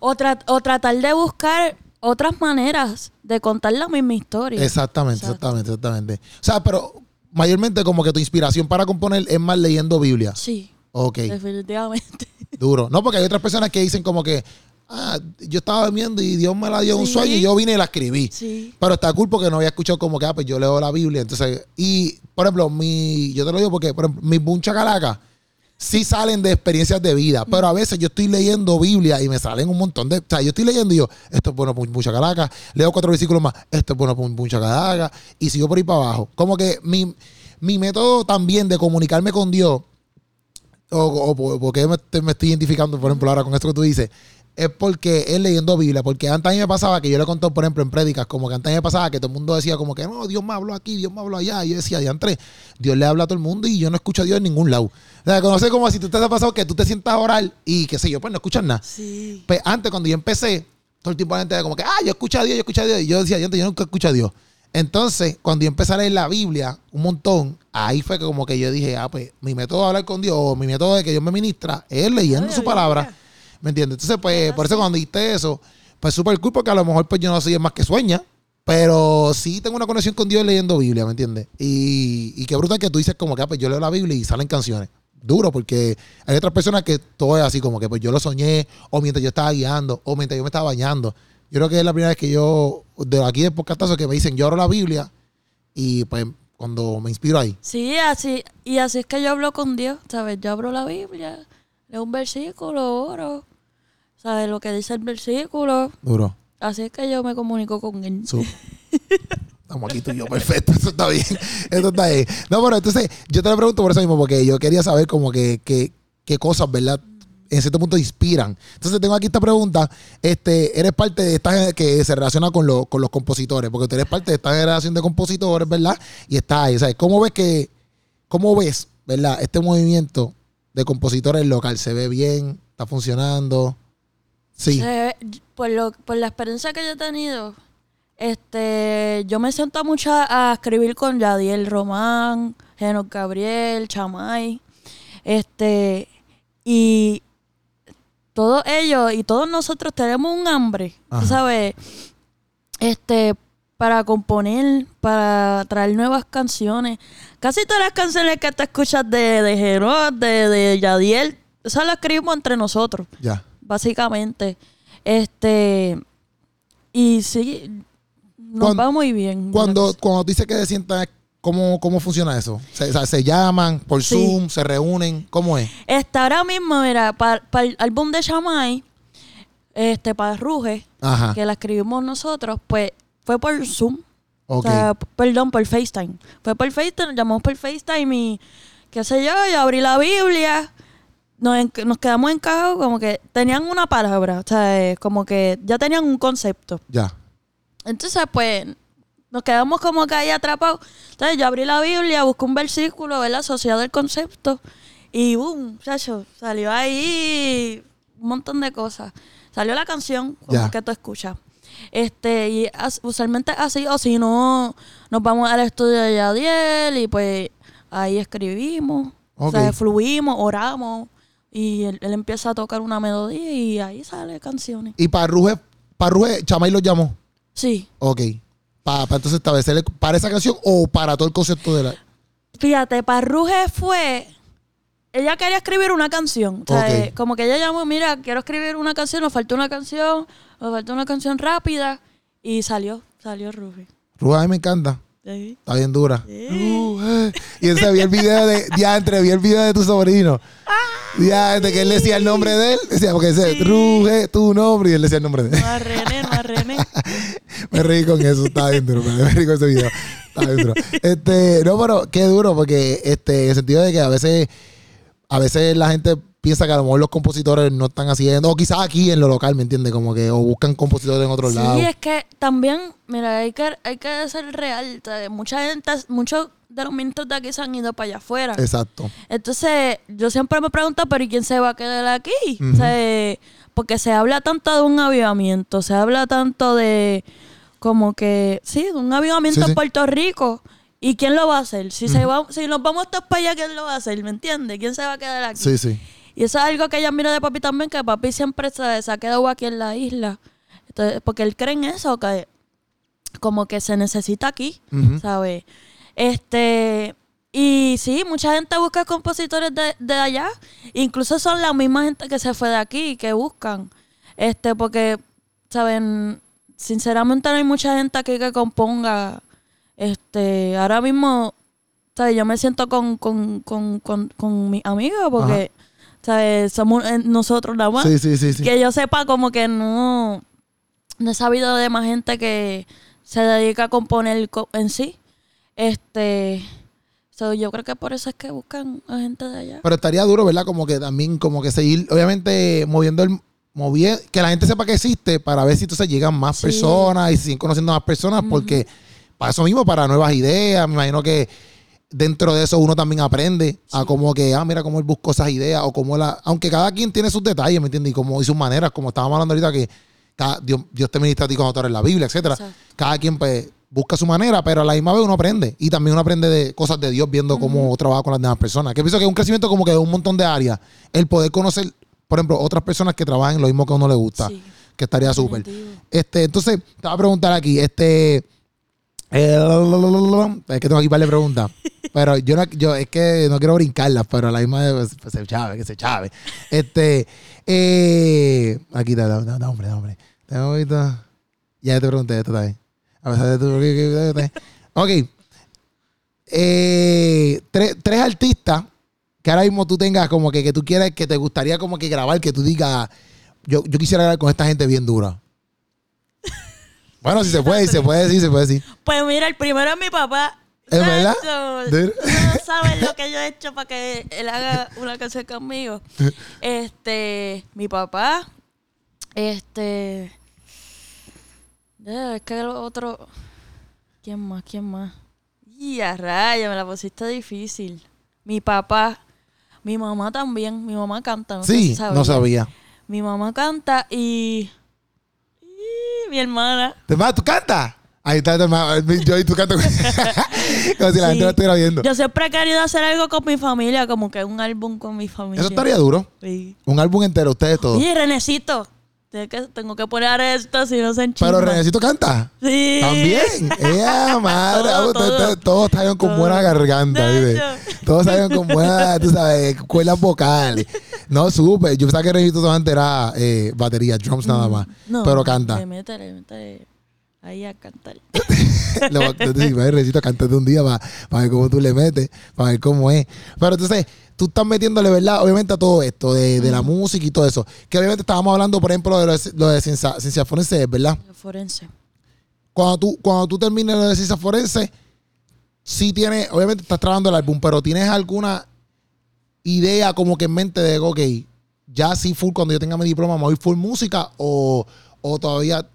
O, o tratar de buscar otras maneras de contar la misma historia. Exactamente, exactamente, exactamente. O sea, pero mayormente como que tu inspiración para componer es más leyendo Biblia. Sí. Ok. Definitivamente. Duro. No, porque hay otras personas que dicen como que, ah, yo estaba viendo y Dios me la dio un sueño y yo vine y la escribí. Sí. Pero está cool porque no había escuchado como que, ah, pues yo leo la Biblia. Entonces, y por ejemplo, mi, yo te lo digo porque, por ejemplo, mi buncha calaca sí salen de experiencias de vida, pero a veces yo estoy leyendo Biblia y me salen un montón de... O sea, yo estoy leyendo y yo, esto es bueno para mucha calaca, leo cuatro versículos más, esto es bueno para mucha calaca, y sigo por ahí para abajo. Como que mi, mi método también de comunicarme con Dios, o, porque me, me, estoy identificando, por ejemplo, ahora con esto que tú dices, es porque es leyendo Biblia. Porque antes a mí me pasaba que yo le conté, por ejemplo, en prédicas, como que antes a mí me pasaba que todo el mundo decía como que no, Dios me habló aquí, Dios me habló allá. Y yo decía, diantre, Dios le habla a todo el mundo y yo no escucho a Dios en ningún lado. O sea, conoce como si tú te has pasado que tú te sientas a orar y qué sé yo, pues no escuchas nada. Sí. Pues antes, cuando yo empecé, todo el tiempo la gente era como que, ah, yo escucho a Dios, yo escucho a Dios. Y yo decía, yo nunca escucho a Dios. Entonces, cuando yo empecé a leer la Biblia un montón, ahí fue que como que yo dije, ah, pues mi método de hablar con Dios, o mi método de que Dios me ministra, es leyendo su palabra. ¿Me entiendes? Entonces, pues, por eso cuando dijiste eso, pues súper cool, porque a lo mejor pues yo no soy más que sueña, pero sí tengo una conexión con Dios leyendo Biblia, ¿me entiendes? Y, y qué brutal que tú dices como que, ah, pues yo leo la Biblia y salen canciones. Duro, porque hay otras personas que todo es así como que pues yo lo soñé, o mientras yo estaba guiando, o mientras yo me estaba bañando. Yo creo que es la primera vez que yo, de aquí de podcastazo, que me dicen, yo oro la Biblia y pues cuando me inspiro ahí. Sí, así, y así es que yo hablo con Dios, ¿sabes? Yo abro la Biblia, leo un versículo, oro, ¿sabes? Lo que dice el versículo. Duro. Así es que yo me comunico con él. [laughs] Estamos aquí tú y yo, perfecto, eso está bien, eso está bien. No, pero entonces yo te lo pregunto por eso mismo, porque yo quería saber como que, qué cosas, ¿verdad? En cierto punto inspiran. Entonces tengo aquí esta pregunta. Este, eres parte de esta que se relaciona con, con los compositores, porque tú eres parte de esta generación de compositores, ¿verdad? Y está ahí. ¿sabes? ¿Cómo ves que, cómo ves, ¿verdad? Este movimiento de compositores local, ¿se ve bien? ¿Está funcionando? Sí. por, lo, por la experiencia que yo he tenido, este, yo me siento mucho a escribir con Yadiel Román, Genos Gabriel, Chamay. Este, y todos ellos y todos nosotros tenemos un hambre, ¿sabes? Este, para componer, para traer nuevas canciones. Casi todas las canciones que te escuchas de, de Gerard, de, de Yadiel, esas las escribimos entre nosotros. Ya. Básicamente. Este. Y sí, nos va muy bien. Cuando, cuando dice que se sienta ¿Cómo, ¿Cómo funciona eso? ¿Se, se llaman por Zoom? ¿Se reúnen? ¿Cómo es? Este, ahora mismo, mira, para el álbum de Shamay, este, para Ruge, que la escribimos nosotros, pues fue por Zoom. O sea, perdón, por FaceTime. Fue por FaceTime, llamamos por FaceTime y qué sé yo, yo abrí la Biblia, nos, nos quedamos encajados como que tenían una palabra, o sea, como que ya tenían un concepto. Ya. Entonces, pues, nos quedamos como que ahí atrapados. Entonces yo abrí la Biblia, busqué un versículo, ¿verdad? Asociado al concepto. Y boom, chacho, salió ahí un montón de cosas. Salió la canción como que tú escuchas. Este, y usualmente así, o si no, nos vamos al estudio de Yadiel y pues ahí escribimos. O sea, fluimos, oramos. Y él, empieza a tocar una melodía y ahí sale canciones. ¿Y para Ruje, para Ruje, Chamay lo llamó? Sí. Ok para, entonces establecer para esa canción o para todo el concepto de la. Fíjate, para Ruge fue. Ella quería escribir una canción. O sea, eh, como que ella llamó, mira, quiero escribir una canción, nos falta una canción, nos falta una canción rápida. Y salió, salió Ruge. Ruge a mí me encanta. Está bien dura. Y entonces vi el video de. Ya entre, vi el video de tu sobrino. Ya, de que él decía el nombre de él. Decía, porque dice, Ruge, tu nombre. Y él decía el nombre de él. No René, no René. [laughs] me reí con eso, está bien duro. Me reí con ese video. Está bien duro. Este, no, pero qué duro, porque este, en el sentido de que a veces, a veces la gente piensa que a lo mejor los compositores no están haciendo, o quizás aquí en lo local, ¿me entiendes? Como que, o buscan compositores en otros lados. Sí, es que también, mira, hay que, hay que ser real. Mucha gente, muchos de los ministros de aquí se han ido para allá afuera. Exacto. Entonces, yo siempre me pregunto, pero ¿y quién se va a quedar aquí? o sea, porque se habla tanto de un avivamiento, se habla tanto de como que, sí, de un avivamiento en Puerto Rico. ¿Y quién lo va a hacer? Si, se va, si nos vamos todos para allá, ¿quién lo va a hacer? ¿Me entiendes? ¿Quién se va a quedar aquí? Sí, sí. Y eso es algo que ella mira de papi también, que papi siempre se, ha quedado aquí en la isla. Entonces, porque él cree en eso, que como que se necesita aquí, ¿sabes? Este, y sí, mucha gente busca compositores de, de, allá. Incluso son la misma gente que se fue de aquí que buscan. Este, porque, ¿saben? Sinceramente no hay mucha gente aquí que componga. Este, ahora mismo, ¿sabes? Yo me siento con, con, con, con, con mi amiga porque, ¿sabes? Somos eh, nosotros nada más. Sí, sí, sí, Que yo sepa como que no, no he sabido de más gente que se dedica a componer en sí. Este yo creo que por eso es que buscan a gente de allá. Pero estaría duro, ¿verdad? Como que también, como que seguir, obviamente, moviendo el. que la gente sepa que existe para ver si entonces llegan más personas y siguen conociendo más personas, porque para eso mismo, para nuevas ideas, me imagino que dentro de eso uno también aprende a como que, ah, mira cómo él buscó esas ideas o cómo la. Aunque cada quien tiene sus detalles, ¿me entiendes? Y, como, y sus maneras, como estábamos hablando ahorita, que cada, Dios, Dios te ministra a ti cuando tú eres la Biblia, etcétera. Cada quien, pues busca su manera, pero a la misma vez uno aprende. Y también uno aprende de cosas de Dios viendo cómo trabaja con las demás personas. Que pienso que es un crecimiento como que de un montón de áreas. El poder conocer, por ejemplo, otras personas que trabajan lo mismo que a uno le gusta. Que estaría súper. Este, entonces, te voy a preguntar aquí, este. Eh, es que tengo aquí para preguntas. [laughs] pero yo no, yo es que no quiero brincarlas, pero a la misma vez pues, pues, se chave, que se chave. Este. Eh, aquí está, da, da, hombre, da, hombre. Ya te pregunté esto también. A pesar de tu... Ok. Eh, tres, tres, artistas que ahora mismo tú tengas como que, que tú quieras, que te gustaría como que grabar, que tú digas, yo, yo quisiera grabar con esta gente bien dura. Bueno, si se puede, se puede decir, se puede decir. Pues mira, el primero es mi papá. ¿Es verdad? No sabes lo que yo he hecho para que él haga una canción conmigo. [laughs] Este, mi papá, este, es que el otro. ¿Quién más? ¿Quién más? Y a raya, me la pusiste difícil. Mi papá, mi mamá también. Mi mamá canta. No sí, no sabía. Mi mamá canta y. y mi hermana. ¿Tu hermana, tú cantas? Ahí está. Yo y tú cantas. [laughs] como si la gente lo estuviera viendo. Yo siempre he querido hacer algo con mi familia, como que un álbum con mi familia. Eso estaría duro. Sí. Un álbum entero, ustedes todos. Y Renecito. Tengo que poner esto si no se enchina. Pero Renecito canta. Sí. También. ¡Ella, [laughs] madre! Todos salieron con buena garganta. Todos salieron con buena, tú sabes, cuerdas vocales. [laughs] No, supe. Yo pensaba que Renecito solamente era eh, batería, drums nada más. No, pero canta. Le mete, le mete ahí a cantar. [laughs] Lo, Renecito, cántate un día para, para ver cómo tú le metes, para ver cómo es. Pero entonces tú estás metiéndole, ¿verdad? Obviamente a todo esto, de, la música y todo eso. Que obviamente estábamos hablando, por ejemplo, de lo de, ciencia, forense, ¿verdad? Forense. Cuando tú, cuando tú termines lo de ciencia forense, sí tienes, obviamente estás trabajando el álbum, pero ¿tienes alguna idea como que en mente de, ok, ya sí full, cuando yo tenga mi diploma, ¿me voy full música o, o todavía?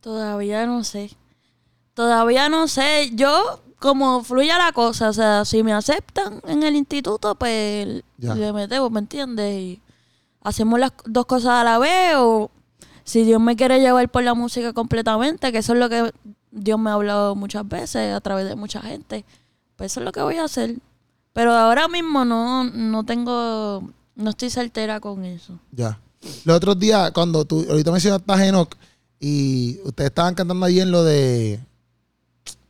Todavía no sé. Todavía no sé. Yo como fluya la cosa, o sea, si me aceptan en el instituto, pues le metemos, ¿me entiendes? Y hacemos las dos cosas a la vez, o si Dios me quiere llevar por la música completamente, que eso es lo que Dios me ha hablado muchas veces a través de mucha gente, pues eso es lo que voy a hacer. Pero ahora mismo no, no tengo, no estoy certera con eso. Ya. Los otros días, cuando tú, ahorita mencionaste a Enoch, y ustedes estaban cantando ahí en lo de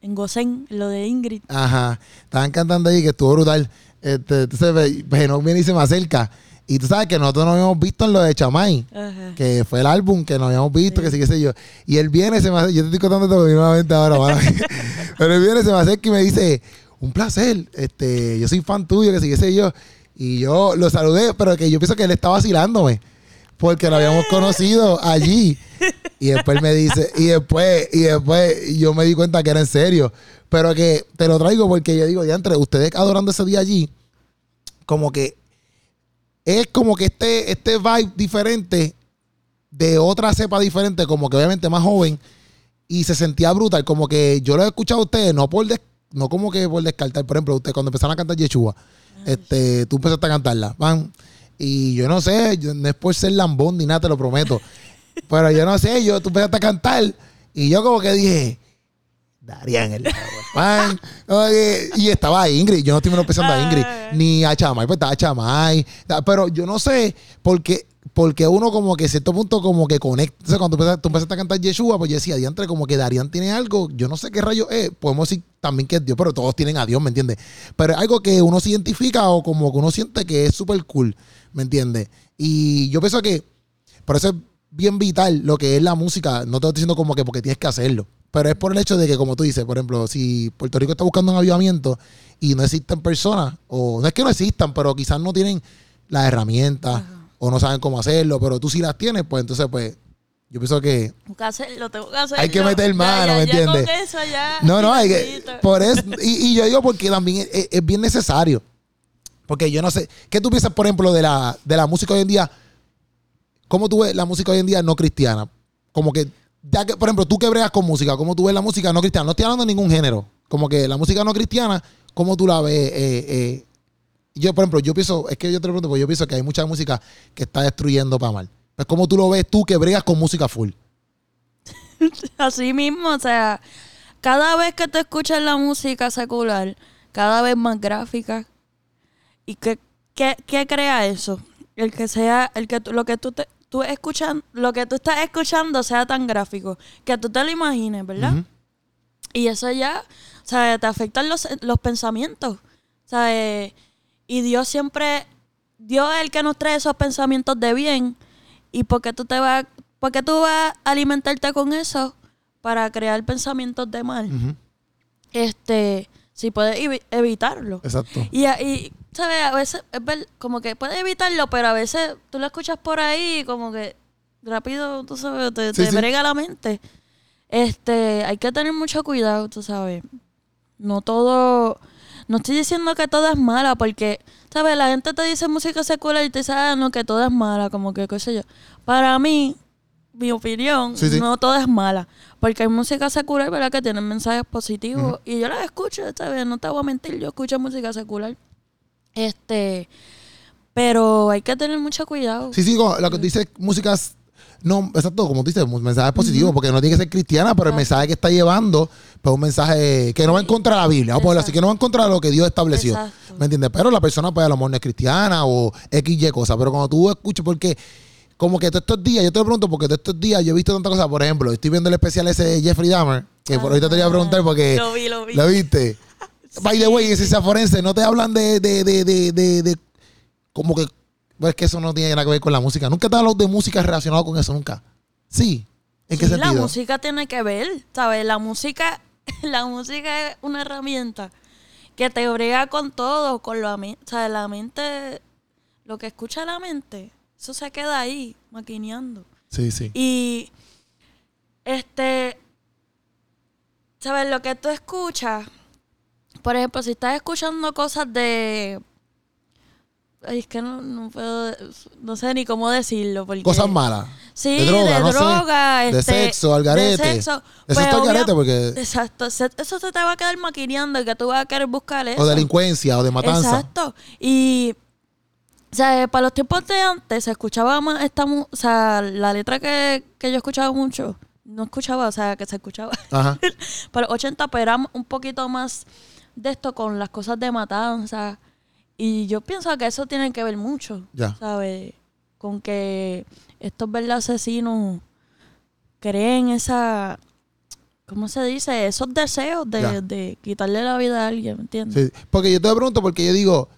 en Gosén, lo de Ingrid. Ajá. Estaban cantando ahí que estuvo brutal. Este, entonces, no viene y se me acerca. Y tú sabes que nosotros nos habíamos visto en lo de Chamay, Ajá. que fue el álbum que nos habíamos visto, que sí, qué sé yo. Y él viene, se me acerca, yo te estoy contando todo nuevamente ahora, [laughs] pero él viene, se me acerca y me dice, un placer, este, yo soy fan tuyo, que sí, qué sé yo. Y yo lo saludé, pero que yo pienso que él estaba vacilándome porque lo habíamos conocido allí. Y después me dice, y después, y después yo me di cuenta que era en serio. Pero que te lo traigo porque yo digo, entre ustedes adorando ese día allí, como que es como que este, este vibe diferente de otra cepa diferente, como que obviamente más joven, y se sentía brutal. Como que yo lo he escuchado a ustedes, no por no como que por descartar. Por ejemplo, ustedes cuando empezaron a cantar Yeshua, este, tú empezaste a cantarla. Van y yo no sé, no es por ser lambón ni nada, te lo prometo. [laughs] Pero yo no sé, yo tú empezaste a cantar y yo como que dije, Darían el [laughs] pan. y estaba Ingrid, yo no estoy menospreciando a Ingrid, ni a Chamay, pues estaba Chamay. Pero yo no sé por qué, porque uno como que a cierto punto como que conecta. Entonces cuando tú empezaste, a cantar Yeshua, pues yo decía, diantre, como que Darían tiene algo, yo no sé qué rayo es, podemos decir también que es Dios, pero todos tienen a Dios, ¿me entiendes? Pero es algo que uno se identifica o como que uno siente que es súper cool, ¿me entiendes? Y yo pienso que por eso es bien vital lo que es la música, no te estoy diciendo como que porque tienes que hacerlo, pero es por el hecho de que, como tú dices, por ejemplo, si Puerto Rico está buscando un avivamiento y no existen personas, o no es que no existan, pero quizás no tienen las herramientas o no saben cómo hacerlo, pero tú sí las tienes, pues entonces, pues, yo pienso que. Tengo que hacerlo, tengo que hacerlo. Hay que meter mano, ¿me entiendes? No, no, hay que. Por eso, y, yo digo porque también es, bien necesario. Porque yo no sé. ¿Qué tú piensas, por ejemplo, de la, de la música hoy en día? ¿Cómo tú ves la música hoy en día no cristiana? Como que, ya que, por ejemplo, tú que bregas con música, ¿cómo tú ves la música no cristiana? No estoy hablando de ningún género. Como que la música no cristiana, ¿cómo tú la ves? Eh, eh, yo, por ejemplo, yo pienso, es que yo te pregunto, porque yo pienso que hay mucha música que está destruyendo para mal. Pues, ¿cómo tú lo ves tú que bregas con música full? [laughs] Así mismo, o sea, cada vez que te escuchas la música secular, cada vez más gráfica. ¿Y qué, qué, crea eso? El que sea, el que lo que tú te, tú escuchan, lo que tú estás escuchando sea tan gráfico, que tú te lo imagines, ¿verdad? Y eso ya, o sea, te afectan los, los pensamientos. O sea, eh, y Dios siempre, Dios es el que nos trae esos pensamientos de bien. ¿Y porque tú te vas, porque tú vas a alimentarte con eso para crear pensamientos de mal? Este, si puedes evitarlo. Exacto. Y, y, ¿sabes? A veces, es ver, como que puedes evitarlo, pero a veces tú lo escuchas por ahí como que rápido, tú sabes, te, brega la mente. Este, hay que tener mucho cuidado, tú sabes. No todo no estoy diciendo que todo es mala, porque, ¿sabes? La gente te dice música secular y te dice, ah, no, que todo es mala, como que, qué sé yo. Para mí, mi opinión, no todo es mala. Porque hay música secular, ¿verdad? Que tienen mensajes positivos. Y yo las escucho, ¿sabes? No te voy a mentir, yo escucho música secular. Este. Pero hay que tener mucho cuidado. Sí, sí, lo que dice músicas no, exacto, como dices, un mensaje positivo, porque no tiene que ser cristiana, pero el mensaje que está llevando, pues un mensaje que no va en contra de la Biblia, vamos a ponerlo así, que no va en contra de lo que Dios estableció. ¿Me entiendes? Pero la persona, pues a lo mejor no es cristiana o X, Y cosa, pero cuando tú escuchas, porque como que todos estos días, yo te lo pregunto porque todos estos días yo he visto tantas cosas, por ejemplo, estoy viendo el especial ese de Jeffrey Dahmer, que por ahorita te voy a preguntar porque... Lo vi, lo vi. ¿Lo viste? By the way, ese forense, no te hablan de, de, de, de, de como que pues que eso no tiene nada que ver con la música. Nunca te han hablado de música relacionada con eso, nunca. Sí. ¿En qué sentido? La música tiene que ver, ¿sabes? La música, [laughs] la música es una herramienta que te brega con todo, con mente. O sea, la mente, lo que escucha la mente, eso se queda ahí, maquineando. Sí, sí. Y, este, ¿sabes? Lo que tú escuchas, por ejemplo, si estás escuchando cosas de Ay, es que no, no, puedo, no sé ni cómo decirlo. Porque... Cosas malas. Sí, de droga, de, droga de este, sexo, al garete. De sexo. Eso pues, está al garete porque... Exacto. Eso se te va a quedar maquineando y que tú vas a querer buscar eso. O delincuencia o de matanza. Exacto. Y... O sea, para los tiempos de antes se escuchaba más esta... O sea, la letra que, que yo escuchaba mucho... No escuchaba, o sea, que se escuchaba. Ajá. [laughs] para los 80, pero era un poquito más de esto con las cosas de matanza y yo pienso que eso tiene que ver mucho, ¿sabes? Con que estos verdaderos asesinos creen esa, ¿cómo se dice? Esos deseos de, quitarle la vida a alguien, ¿me entiendes? Sí, porque yo te pregunto, porque yo digo,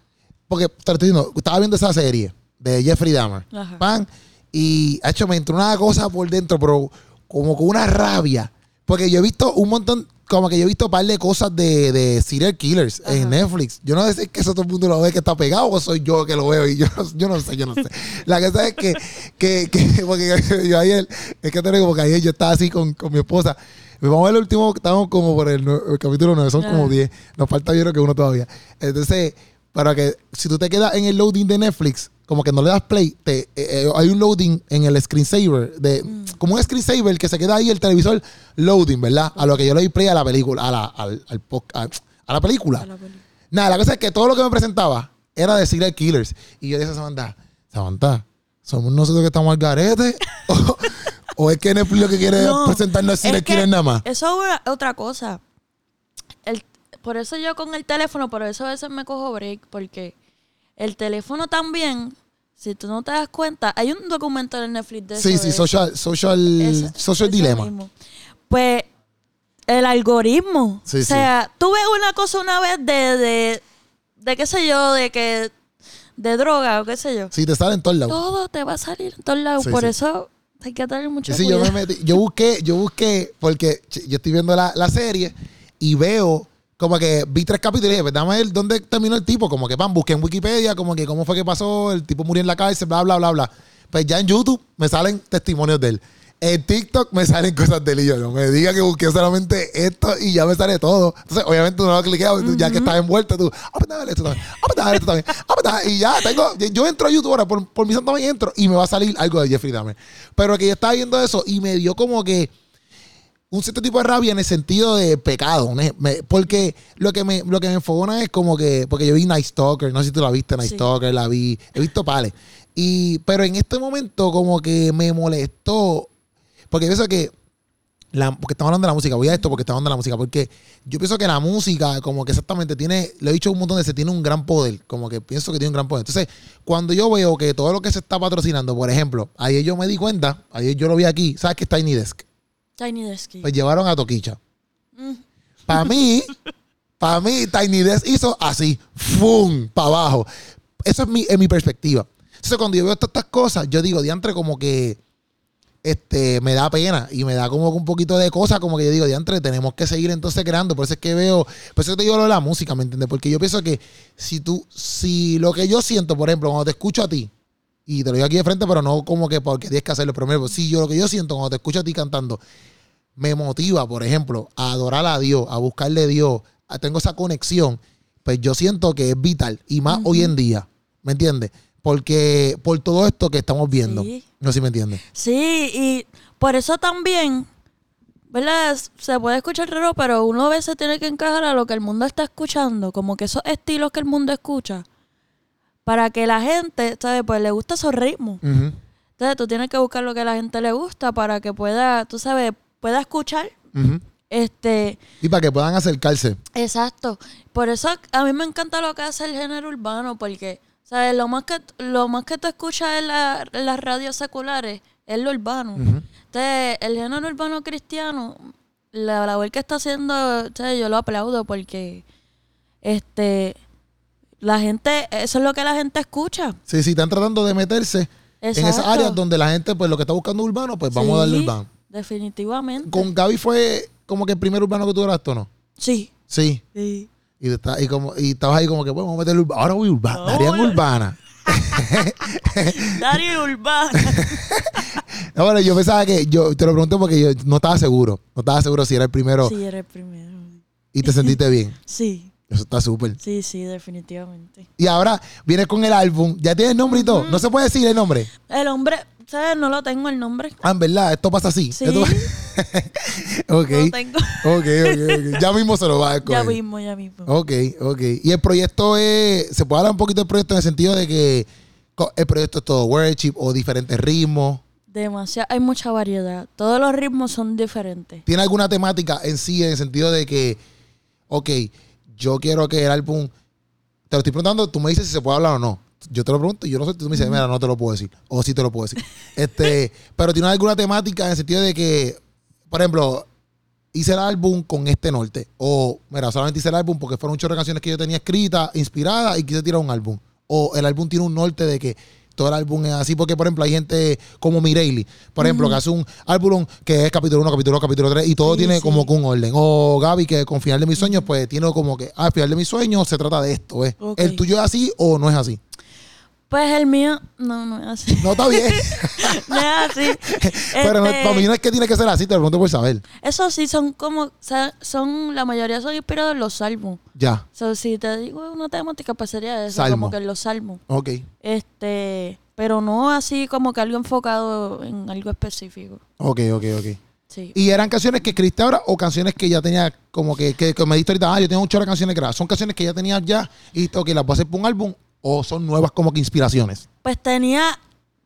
porque te estoy diciendo, estaba viendo esa serie de Jeffrey Dahmer, pan, y ha hecho, me entró una cosa por dentro, pero como con una rabia, porque yo he visto un montón, como que yo he visto un par de cosas de, de serial killers en Netflix. Yo no sé que eso todo el mundo lo ve que está pegado o soy yo que lo veo y yo, yo no sé, yo no sé. La cosa es que, que, que [laughs] porque yo ayer, es que tengo como que ayer yo estaba así con, con mi esposa. Vamos a ver el último, estamos como por el, capítulo 9, son como 10. Nos falta yo creo que uno todavía. Entonces, para que si tú te quedas en el loading de Netflix, como que no le das play, te, eh, eh, hay un loading en el screensaver, de, mm. como un screensaver que se queda ahí el televisor loading, ¿verdad? A lo que yo le doy play a la película, a la, al, al a, la película. Nada, la cosa es que todo lo que me presentaba era de serial killers. Y yo dije a Samantha, Samantha, ¿somos nosotros que estamos al garete? [laughs] o, es que Netflix lo que quiere presentarnos serial killers nada más? Eso es otra cosa. El, por eso yo con el teléfono, por eso a veces me cojo break, porque el teléfono también, si tú no te das cuenta, hay un documental en Netflix de sí, eso. Sí, sí, social, social, social dilema. Pues el algoritmo. o sea, tú ves una cosa una vez de, de, de qué sé yo, de que de droga o qué sé yo. Sí, te sale en todos lados. Todo te va a salir en todos lados. Por eso hay que tener mucho sí, cuidado. Yo, me metí, yo busqué, yo busqué, porque yo estoy viendo la, la serie y veo como que vi tres capítulos y dije, pues dame ver dónde terminó el tipo. Como que, pan, busqué en Wikipedia, como que cómo fue que pasó, el tipo murió en la cárcel, bla, bla, bla, bla. Pues ya en YouTube me salen testimonios de él. En TikTok me [laughs] salen cosas de él y yo no me diga que busqué solamente esto y ya me sale todo. Entonces, obviamente, uno lo cliquea, ya que estás envuelto, tú, ah, pues dale esto también, ah, pues dale esto también, ah, pues y ya tengo, yo entro a YouTube ahora, por, por mi santo también entro y me va a salir algo de Jeffrey Dahmer. Pero que yo estaba viendo eso y me dio como que un cierto tipo de rabia en el sentido de pecado. porque lo que me, lo que me enfogona es como que, porque yo vi Night Stalker, no sé si tú la viste, Night Stalker, la vi, he visto pales. Y, pero en este momento como que me molestó porque pienso que. La, porque estamos hablando de la música, voy a esto porque estamos hablando de la música, porque yo pienso que la música, como que exactamente tiene, lo he dicho un montón de veces, tiene un gran poder, como que pienso que tiene un gran poder. Entonces, cuando yo veo que todo lo que se está patrocinando, por ejemplo, ayer yo me di cuenta, ayer yo lo vi aquí, ¿sabes qué es Tiny Desk? Tiny Desk. Pues llevaron a Toquicha. Mm. Para mí, para mí, Tiny Desk hizo así, ¡fum! para abajo. Eso es mi, mi perspectiva. Entonces, cuando yo veo todas estas cosas, yo digo, diantre, como que este, me da pena y me da como un poquito de cosas, como que yo digo, diantre, tenemos que seguir entonces creando. Por eso es que veo, por eso te digo lo de la música, ¿me entiendes? Porque yo pienso que si tú, si lo que yo siento, por ejemplo, cuando te escucho a ti, y te lo digo aquí de frente, pero no como que porque tienes que hacerlo primero, si yo lo que yo siento cuando te escucho a ti cantando, me motiva, por ejemplo, a adorar a Dios, a buscarle a Dios, a, tengo esa conexión, pues yo siento que es vital, y más hoy en día, ¿me entiendes? Porque por todo esto que estamos viendo. No sé si me entiendes. Sí, y por eso también, ¿verdad? Se puede escuchar raro, pero uno a veces tiene que encajar a lo que el mundo está escuchando, como que esos estilos que el mundo escucha, para que la gente, ¿sabes? Pues le guste esos ritmos. Entonces tú tienes que buscar lo que a la gente le gusta para que pueda, tú sabes, pueda escuchar. Este. Y para que puedan acercarse. Exacto. Por eso a mí me encanta lo que hace el género urbano, porque sea, lo más que lo más que tú escuchas en, las radios seculares es lo urbano. Entonces, el género urbano cristiano, la labor que está haciendo, yo lo aplaudo porque este la gente, eso es lo que la gente escucha. Sí, sí, están tratando de meterse en esas áreas donde la gente, pues lo que está buscando urbano, pues vamos a darle urbano. Definitivamente. ¿Con Gaby fue como que el primer urbano que tú eras, ¿no? Sí. Sí. Sí. Y, y, como, y estabas ahí como que, bueno, vamos a meterle Ahora voy urbana. [laughs] [laughs] No, Darían Urbana. Darían Urbana. no, bueno, yo pensaba que, yo te lo pregunté porque yo no estaba seguro. No estaba seguro si era el primero. Sí, era el primero. ¿Y te sentiste bien? [laughs] sí. Eso está súper. Sí, sí, definitivamente. Y ahora vienes con el álbum. ¿Ya tienes nombre y todo? ¿No se puede decir el nombre? El nombre, ¿sabes? No lo tengo el nombre. Ah, en verdad, esto pasa así. Sí. [laughs] ok. No tengo. ok, ok, ok. Ya mismo se lo va a escoger. Ya mismo, ya mismo. Ok, ok. Y el proyecto es. ¿Se puede hablar un poquito del proyecto en el sentido de que el proyecto es todo worship o diferentes ritmos? Demasiado, hay mucha variedad. Todos los ritmos son diferentes. ¿Tiene alguna temática en sí, en el sentido de que, ok, yo quiero que el álbum, te lo estoy preguntando, tú me dices si se puede hablar o no. Yo te lo pregunto y yo no sé, tú me dices, mira, no te lo puedo decir. O sí te lo puedo decir. [laughs] este, pero tiene alguna temática en el sentido de que, por ejemplo, hice el álbum con este norte. O, mira, solamente hice el álbum porque fueron muchas canciones que yo tenía escritas, inspiradas y quise tirar un álbum. O el álbum tiene un norte de que todo el álbum es así, porque por ejemplo hay gente como Mireille, por ejemplo, que hace un álbum que es capítulo 1, capítulo 2, capítulo 3 y todo tiene como que un orden. O Gaby, que con Final de mis sueños, pues tiene como que, ah, Final de mis sueños se trata de esto, ¿eh? ¿El tuyo es así o no es así? Pues el mío, no, no es así. No, está bien. [laughs] no es así. Pero este, para mí no es que tiene que ser así, te lo pregunto por saber. Eso sí, son como, son, la mayoría son inspirados en los salmos. Ya. So, si te digo una temática, pues sería eso, como que en los salmos. Ok. Este, pero no así como que algo enfocado en algo específico. Ok, ok, ok. Sí. ¿Y eran canciones que escribiste ahora o canciones que ya tenía como que, que, me diste ahorita, ah, yo tengo muchas canciones grabadas? ¿Son canciones que ya tenías ya y que las voy a hacer por un álbum o son nuevas como que inspiraciones? Pues tenía,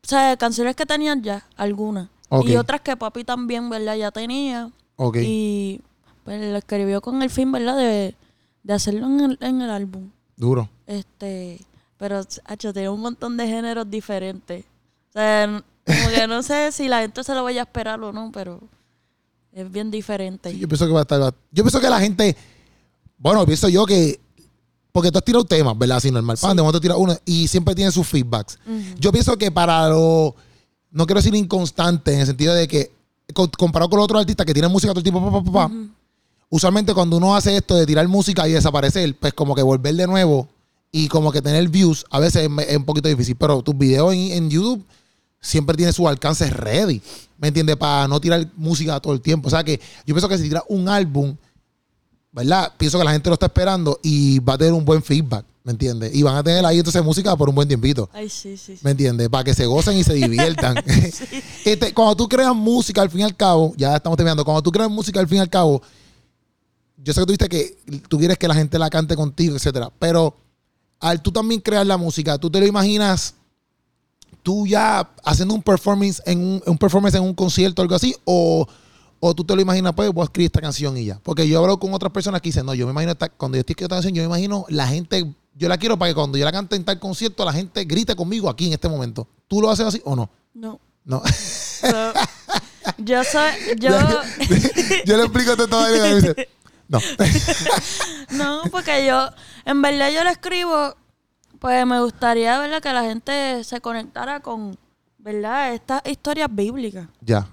o sea, canciones que tenían ya, algunas. Y otras que papi también, ¿verdad? Ya tenía. Ok. Y pues lo escribió con el fin, ¿verdad? De, de hacerlo en el, en el álbum. Duro. Este, Pero, hecho, tiene un montón de géneros diferentes. O sea, como que no sé si la gente se lo vaya a esperar o no, pero es bien diferente. yo pienso que va a estar. Yo pienso que la gente. Bueno, pienso yo que. Porque tú has tirado temas, ¿verdad? Así normal. Pan, de momento tiras uno y siempre tiene sus feedbacks. Yo pienso que para lo. No quiero decir inconstante, en el sentido de que. Comparado con los otros artistas que tienen música todo el tiempo, usualmente cuando uno hace esto de tirar música y desaparecer, pues como que volver de nuevo y como que tener views, a veces es, un poquito difícil. Pero tus videos en, en YouTube siempre tiene su alcance ready. ¿Me entiendes? Para no tirar música todo el tiempo. O sea que yo pienso que si tiras un álbum, ¿verdad? Pienso que la gente lo está esperando y va a tener un buen feedback. ¿Me entiendes? Y van a tener ahí entonces música por un buen tiempito. Ay, sí, sí. ¿Me entiendes? Para que se gocen y se diviertan. [laughs] [laughs] este, cuando tú creas música, al fin y al cabo, ya estamos terminando, cuando tú creas música, al fin y al cabo, yo sé que tú dijiste que tú quieres que la gente la cante contigo, etcétera. Pero al tú también crear la música, tú te lo imaginas tú ya haciendo un performance en un, performance en un concierto o algo así, o, tú te lo imaginas, pues voy a escribir esta canción y ya. Porque yo hablo con otras personas que dicen, no, yo me imagino, cuando yo estoy escribiendo esta canción, yo me imagino la gente, yo la quiero para que cuando yo la cante en tal concierto, la gente grite conmigo aquí en este momento. ¿Tú lo haces así o no? No. No. yo soy, yo... [laughs] yo le explico todo y me dice, no. [laughs] no, porque yo, en verdad yo lo escribo pues me gustaría, ¿verdad? Que la gente se conectara con, ¿verdad? Estas historias bíblicas. Ya.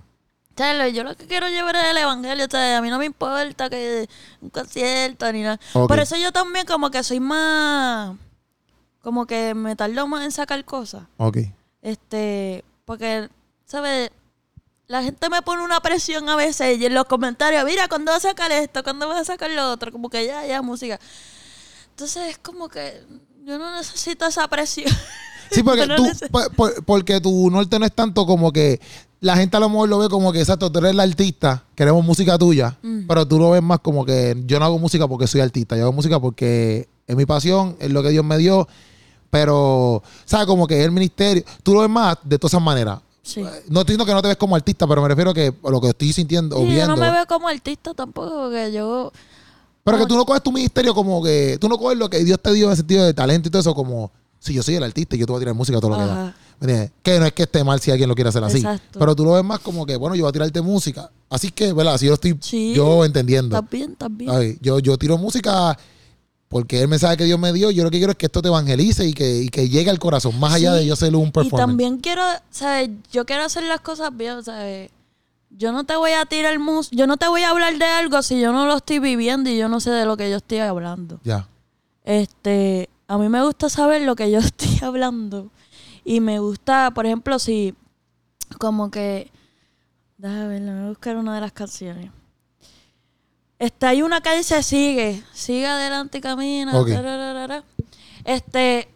Yo lo que quiero llevar es el evangelio. O a mí no me importa que un concierto ni nada. Por eso yo también como que soy más... Como que me tardo más en sacar cosas. Ok. Este... Porque, ¿sabes? La gente me pone una presión a veces y en los comentarios, mira, ¿cuándo vas a sacar esto? ¿Cuándo vas a sacar lo otro? Como que ya, ya, música. Entonces es como que yo no necesito esa presión. [laughs] Sí, [laughs] porque, tú, porque tu norte no es tanto como que la gente a lo mejor lo ve como que, exacto, tú eres la artista, queremos música tuya, mm. pero tú lo ves más como que yo no hago música porque soy artista, yo hago música porque es mi pasión, es lo que Dios me dio, pero, ¿sabes? Como que es el ministerio, tú lo ves más de todas esas maneras. Sí. No estoy diciendo que no te ves como artista, pero me refiero a que lo que estoy sintiendo o viendo. Yo no me veo como artista tampoco, porque yo pero que tú no coges tu ministerio como que. Tú no coges lo que Dios te dio en sentido de talento y todo eso como. Si yo soy el artista y yo te voy a tirar música todo lo que da. Que no es que esté mal si alguien lo quiere hacer así. Pero tú lo ves más como que, bueno, yo voy a tirarte música. Así que, ¿verdad? Así yo estoy yo entendiendo. También, también. yo, yo tiro música porque el mensaje que Dios me dio, yo lo que quiero es que esto te evangelice y que, y que llegue al corazón, más allá de yo ser un performance. Y también quiero, ¿sabes? Yo quiero hacer las cosas bien, ¿sabes? yo no te voy a tirar mus, yo no te voy a hablar de algo si yo no lo estoy viviendo y yo no sé de lo que yo estoy hablando. Ya. Este, a mí me gusta saber lo que yo [laughs] estoy hablando y me gusta, por ejemplo, si como que déjame ver, voy a buscar una de las canciones. Este, hay una que dice sigue, sigue adelante y camina. Este,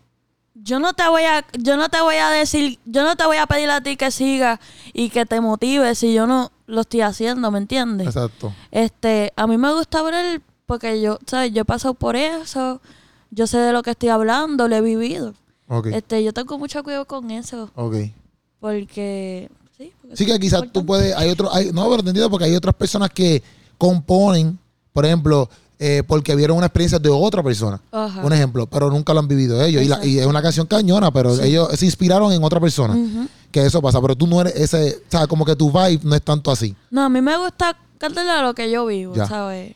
yo no te voy a, yo no te voy a decir, yo no te voy a pedir a ti que sigas y que te motive si yo no lo estoy haciendo, ¿me entiendes? Exacto. Este, a mí me gusta ver porque yo, ¿sabes? Yo he pasado por eso, yo sé de lo que estoy hablando, lo he vivido. Okay. Este, yo tengo mucho cuidado con eso. Ok. Porque, sí. sí que quizás tú puedes, hay otro, hay, no, pero entendido porque hay otras personas que componen, por ejemplo, eh, porque vieron una experiencia de otra persona. Un ejemplo, pero nunca lo han vivido ellos. Y, es una canción cañona, pero ellos se inspiraron en otra persona. Que eso pasa, pero tú no eres ese, o sea, como que tu vibe no es tanto así. No, a mí me gusta cantarle a lo que yo vivo, ¿sabes?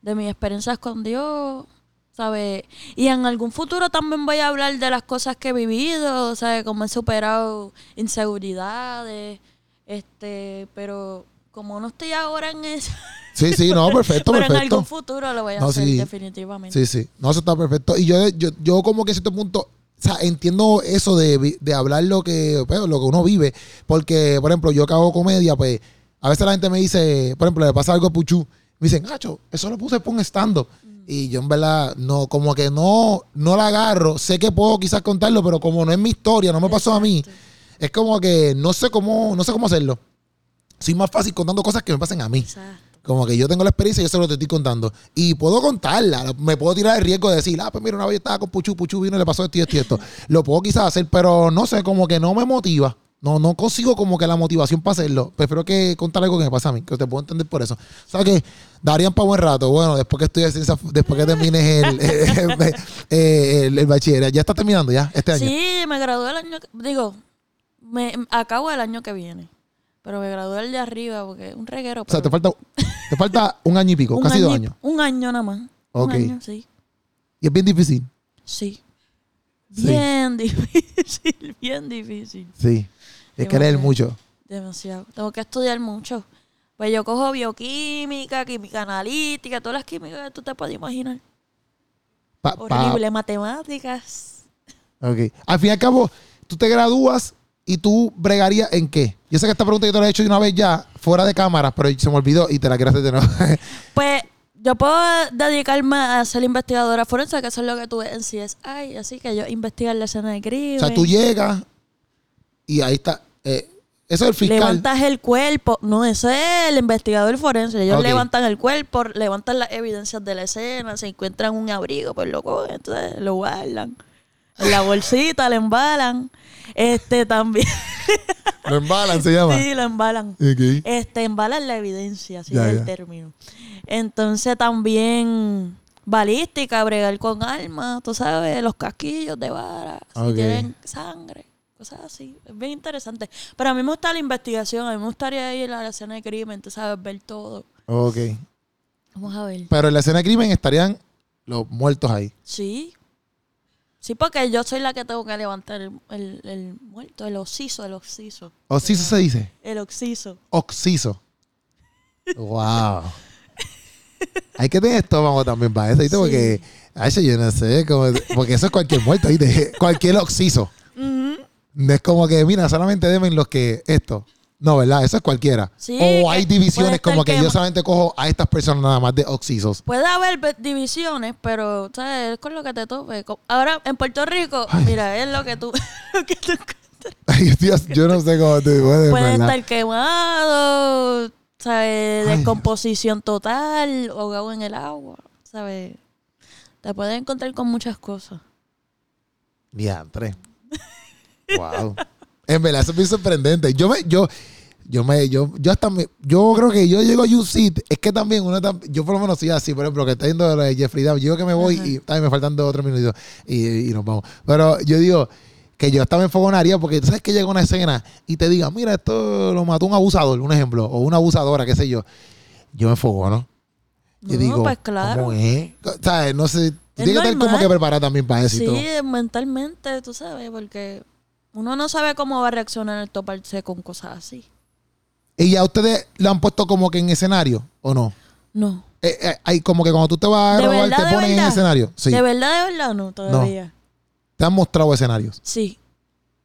De mis experiencias con Dios, ¿sabes? Y en algún futuro también voy a hablar de las cosas que he vivido, ¿sabes? Cómo he superado inseguridades, este, pero como no estoy ahora en eso. [laughs] Sí, sí, no, perfecto, [laughs] Pero en algún futuro lo voy a hacer, definitivamente. Sí, sí. No, eso está perfecto. Y yo, yo, yo como que a cierto punto, o sea, entiendo eso de, de hablar lo que, pues, lo que uno vive. Porque, por ejemplo, yo que hago comedia, pues, a veces la gente me dice, por ejemplo, le pasa algo a Puchu. Me dicen, Gacho, eso lo puse por un estando. Y yo en verdad, no, como que no, no la agarro. Sé que puedo quizás contarlo, pero como no es mi historia, no me pasó a mí, es como que no sé cómo, no sé cómo hacerlo. Soy más fácil contando cosas que me pasen a mí. Como que yo tengo la experiencia y yo sé lo estoy contando. Y puedo contarla. Me puedo tirar el riesgo de decir, ah, pues mira, una vez estaba con Puchu, Puchu vino y le pasó esto y esto y esto. [laughs] lo puedo quizás hacer, pero no sé, como que no me motiva. No, no consigo como que la motivación para hacerlo. Prefiero que contar algo que me pasa a mí, que te puedo entender por eso. ¿Sabes qué? Darían para buen rato. Bueno, después que estudies después que termines el, [laughs] el, el, bachiller. ¿Ya está terminando ya este año? Sí, me gradué el año, digo, me acabo el año que viene. Pero me gradué el de arriba porque es un reguero. O sea, te falta, te falta un año y pico, [laughs] casi dos años. Un año nada más. Ok. Un año, sí. ¿Y es bien difícil? Sí. Bien [laughs] difícil, bien difícil. Sí. Es que leer mucho. Demasiado. Tengo que estudiar mucho. Pues yo cojo bioquímica, química analítica, todas las químicas que tú te puedes imaginar. Horrible, matemáticas. Ok. Al fin y al cabo, tú te gradúas y tú bregarías en qué. Yo sé que esta pregunta yo te la he hecho de una vez ya, fuera de cámaras, pero se me olvidó y te la quiero hacer de nuevo. [laughs] pues yo puedo dedicarme a ser investigadora forense, que eso es lo que tuve en CSI, así que yo investigar la escena de crimen. O sea, tú llegas y ahí está. Eh, eso es el fiscal. Levantas el cuerpo. No, ese es el investigador forense. Ellos levantan el cuerpo, levantan las evidencias de la escena, se encuentran un abrigo, pues lo cogen, entonces lo guardan. En la bolsita, le embalan. Este también. [laughs] ¿Lo embalan se llama? Sí, lo embalan. Este, embalan la evidencia, así es el término. Entonces también balística, bregar con armas, tú sabes, los casquillos de vara, si tienen sangre, cosas así. Es bien interesante. Pero a mí me gusta la investigación, a mí me gustaría ir a la escena de crimen, tú sabes, ver todo. Ok. Vamos a ver. Pero en la escena de crimen estarían los muertos ahí. Sí. Sí, porque yo soy la que tengo que levantar el, muerto, el oxiso, el oxiso. ¿Oxiso se dice? El oxiso. Oxiso. wow. Hay que tener estómago también para eso, ¿viste? Porque, ay, yo no sé, porque eso es cualquier muerto, ¿viste? Cualquier oxiso. No es como que, mira, solamente deben los que esto. No, ¿verdad? Eso es cualquiera. o hay divisiones como que yo solamente cojo a estas personas nada más de oxisos. Puede haber divisiones, pero ¿sabes? es con lo que te tope. Ahora, en Puerto Rico, mira, es lo que tú, [laughs] lo que tú Ay, Dios, yo no sé cómo te puede Puede estar quemado, ¿sabes? Descomposición total, ahogado en el agua, ¿sabes? Te puedes encontrar con muchas cosas. Diantre. Wow. En verdad, eso es muy sorprendente. Yo me, yo, yo me, yo, yo hasta me, yo creo que yo llego a UC, es que también uno yo por lo menos soy así, por ejemplo, que está yendo de Jeffrey Dahmer, yo que me voy y también me faltan dos o tres minutos y, y, nos vamos. Pero yo digo que yo estaba en fogonaría porque tú sabes que llega una escena y te diga, mira, esto lo mató un abusador, un ejemplo, o una abusadora, qué sé yo. Yo me fogono. Yo digo, pues claro. ¿cómo es? ¿Sabes? No sé, tienes que estar como que preparar también para eso. Sí, mentalmente, tú sabes, porque uno no sabe cómo va a reaccionar el toparse con cosas así. ¿Y ya ustedes lo han puesto como que en escenario o no? No. Eh, eh, hay como que cuando tú te vas a robar te ponen en escenario. Sí. De verdad, de verdad, no, todavía. ¿Te han mostrado escenarios? Sí.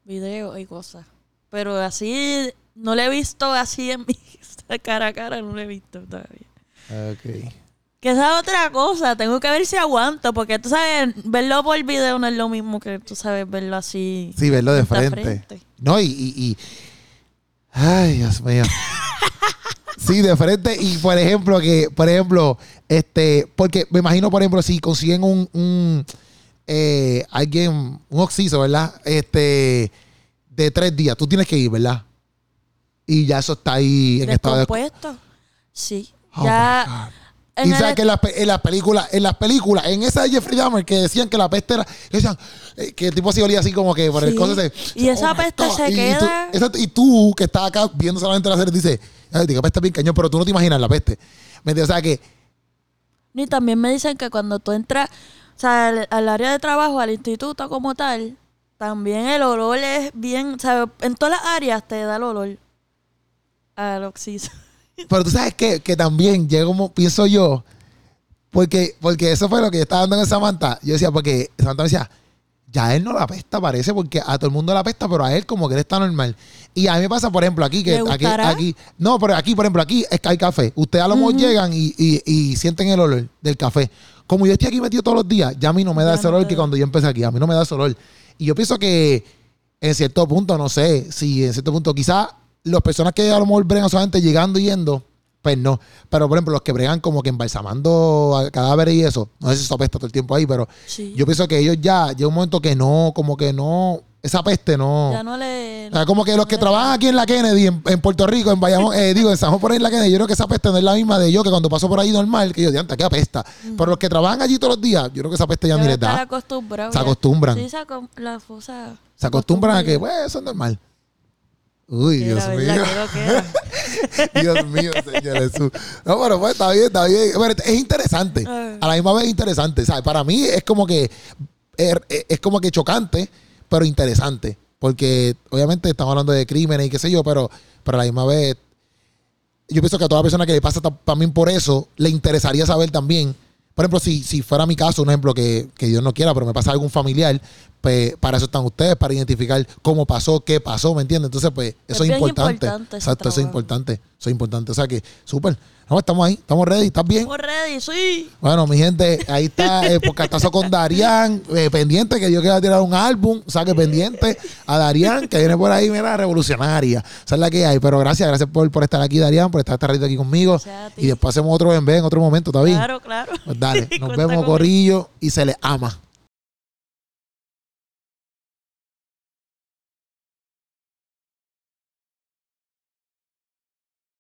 Videos y cosas. Pero así, no lo he visto así en mi [laughs] cara a cara, no lo he visto todavía. Ok. Que esa es otra cosa, tengo que ver si aguanto, porque tú sabes, verlo por video no es lo mismo que tú sabes verlo así. Sí, verlo de frente. No, y, y, Ay, Dios mío. [laughs] sí, de frente. Y por ejemplo, que, por ejemplo, este, porque me imagino, por ejemplo, si consiguen un, un eh, alguien, un oxiso, ¿verdad? Este, de tres días, tú tienes que ir, ¿verdad? Y ya eso está ahí en estado de. Sí. Oh ya y sabes que en las la películas, en las películas, en esa de Jeffrey Dahmer que decían que la peste era, decían, eh, que el tipo así olía así como que por el coso ese. Y esa oh peste se queda. Y tú, que estás acá viendo solamente la serie, dices, ay, peste es bien cañón, pero tú no te imaginas la peste. ¿Me entiendes? O sea que. Y también me dicen que cuando tú entras, o sea, al, área de trabajo, al instituto como tal, también el olor es bien, o sea, en todas las áreas te da el olor al oxígeno. Pero tú sabes que, que también llega como pienso yo, porque, porque eso fue lo que yo estaba dando en Samantha. Yo decía, porque Samantha me decía, ya él no la pesta, parece, porque a todo el mundo la pesta, pero a él como que él está normal. Y a mí me pasa, por ejemplo, aquí, que aquí, aquí, no, pero aquí, por ejemplo, aquí es que hay café. Ustedes a lo mejor llegan y, y, sienten el olor del café. Como yo estoy aquí metido todos los días, ya a mí no me da ese olor que cuando yo empecé aquí, a mí no me da ese olor. Y yo pienso que en cierto punto, no sé, si en cierto punto quizás las personas que a lo mejor bregan solamente llegando y yendo, pues no. Pero por ejemplo, los que bregan como que embalsamando cadáveres y eso, no sé si eso apesta todo el tiempo ahí, pero yo pienso que ellos ya llega un momento que no, como que no, esa peste no. Ya no le. como que los que trabajan aquí en la Kennedy, en, Puerto Rico, en Bayamón, eh, digo, en San Juan por ahí en la Kennedy, yo creo que esa peste no es la misma de yo que cuando paso por ahí normal, que yo digo, qué apesta. Pero los que trabajan allí todos los días, yo creo que esa peste ya ni les da. Se acostumbran. Se acostumbran. Sí, se, la, se acostumbran a que, pues, eso es normal. Uy, Dios mío. [laughs] Dios mío, Señor Jesús. No, pero pues está bien, está bien. es interesante. A la misma vez es interesante. ¿sabes? Para mí es como que es, como que chocante, pero interesante. Porque obviamente estamos hablando de crímenes y qué sé yo, pero, pero a la misma vez yo pienso que a toda persona que le pasa también por eso, le interesaría saber también. Por ejemplo, si, si fuera mi caso, un ejemplo que, que Dios no quiera, pero me pasa algún familiar, pues para eso están ustedes, para identificar cómo pasó, qué pasó, ¿me entiendes? Entonces, pues eso es, importante. Exacto, eso es importante. Eso es importante. O sea que, súper. No, estamos ahí, estamos ready, ¿estás bien? Estamos ready, sí. Bueno, mi gente, ahí está el [laughs] podcastazo con Darían, eh, pendiente que yo quiero tirar un álbum, o sea que pendiente a Darían, que viene por ahí, mira, revolucionaria. Esa es la que hay, pero gracias, gracias por, por estar aquí, Darían, por estar este ratito aquí conmigo. Y después hacemos otro en en otro momento, ¿está bien? Claro, claro. Pues dale, [laughs] nos vemos, Corrillo, y se le ama.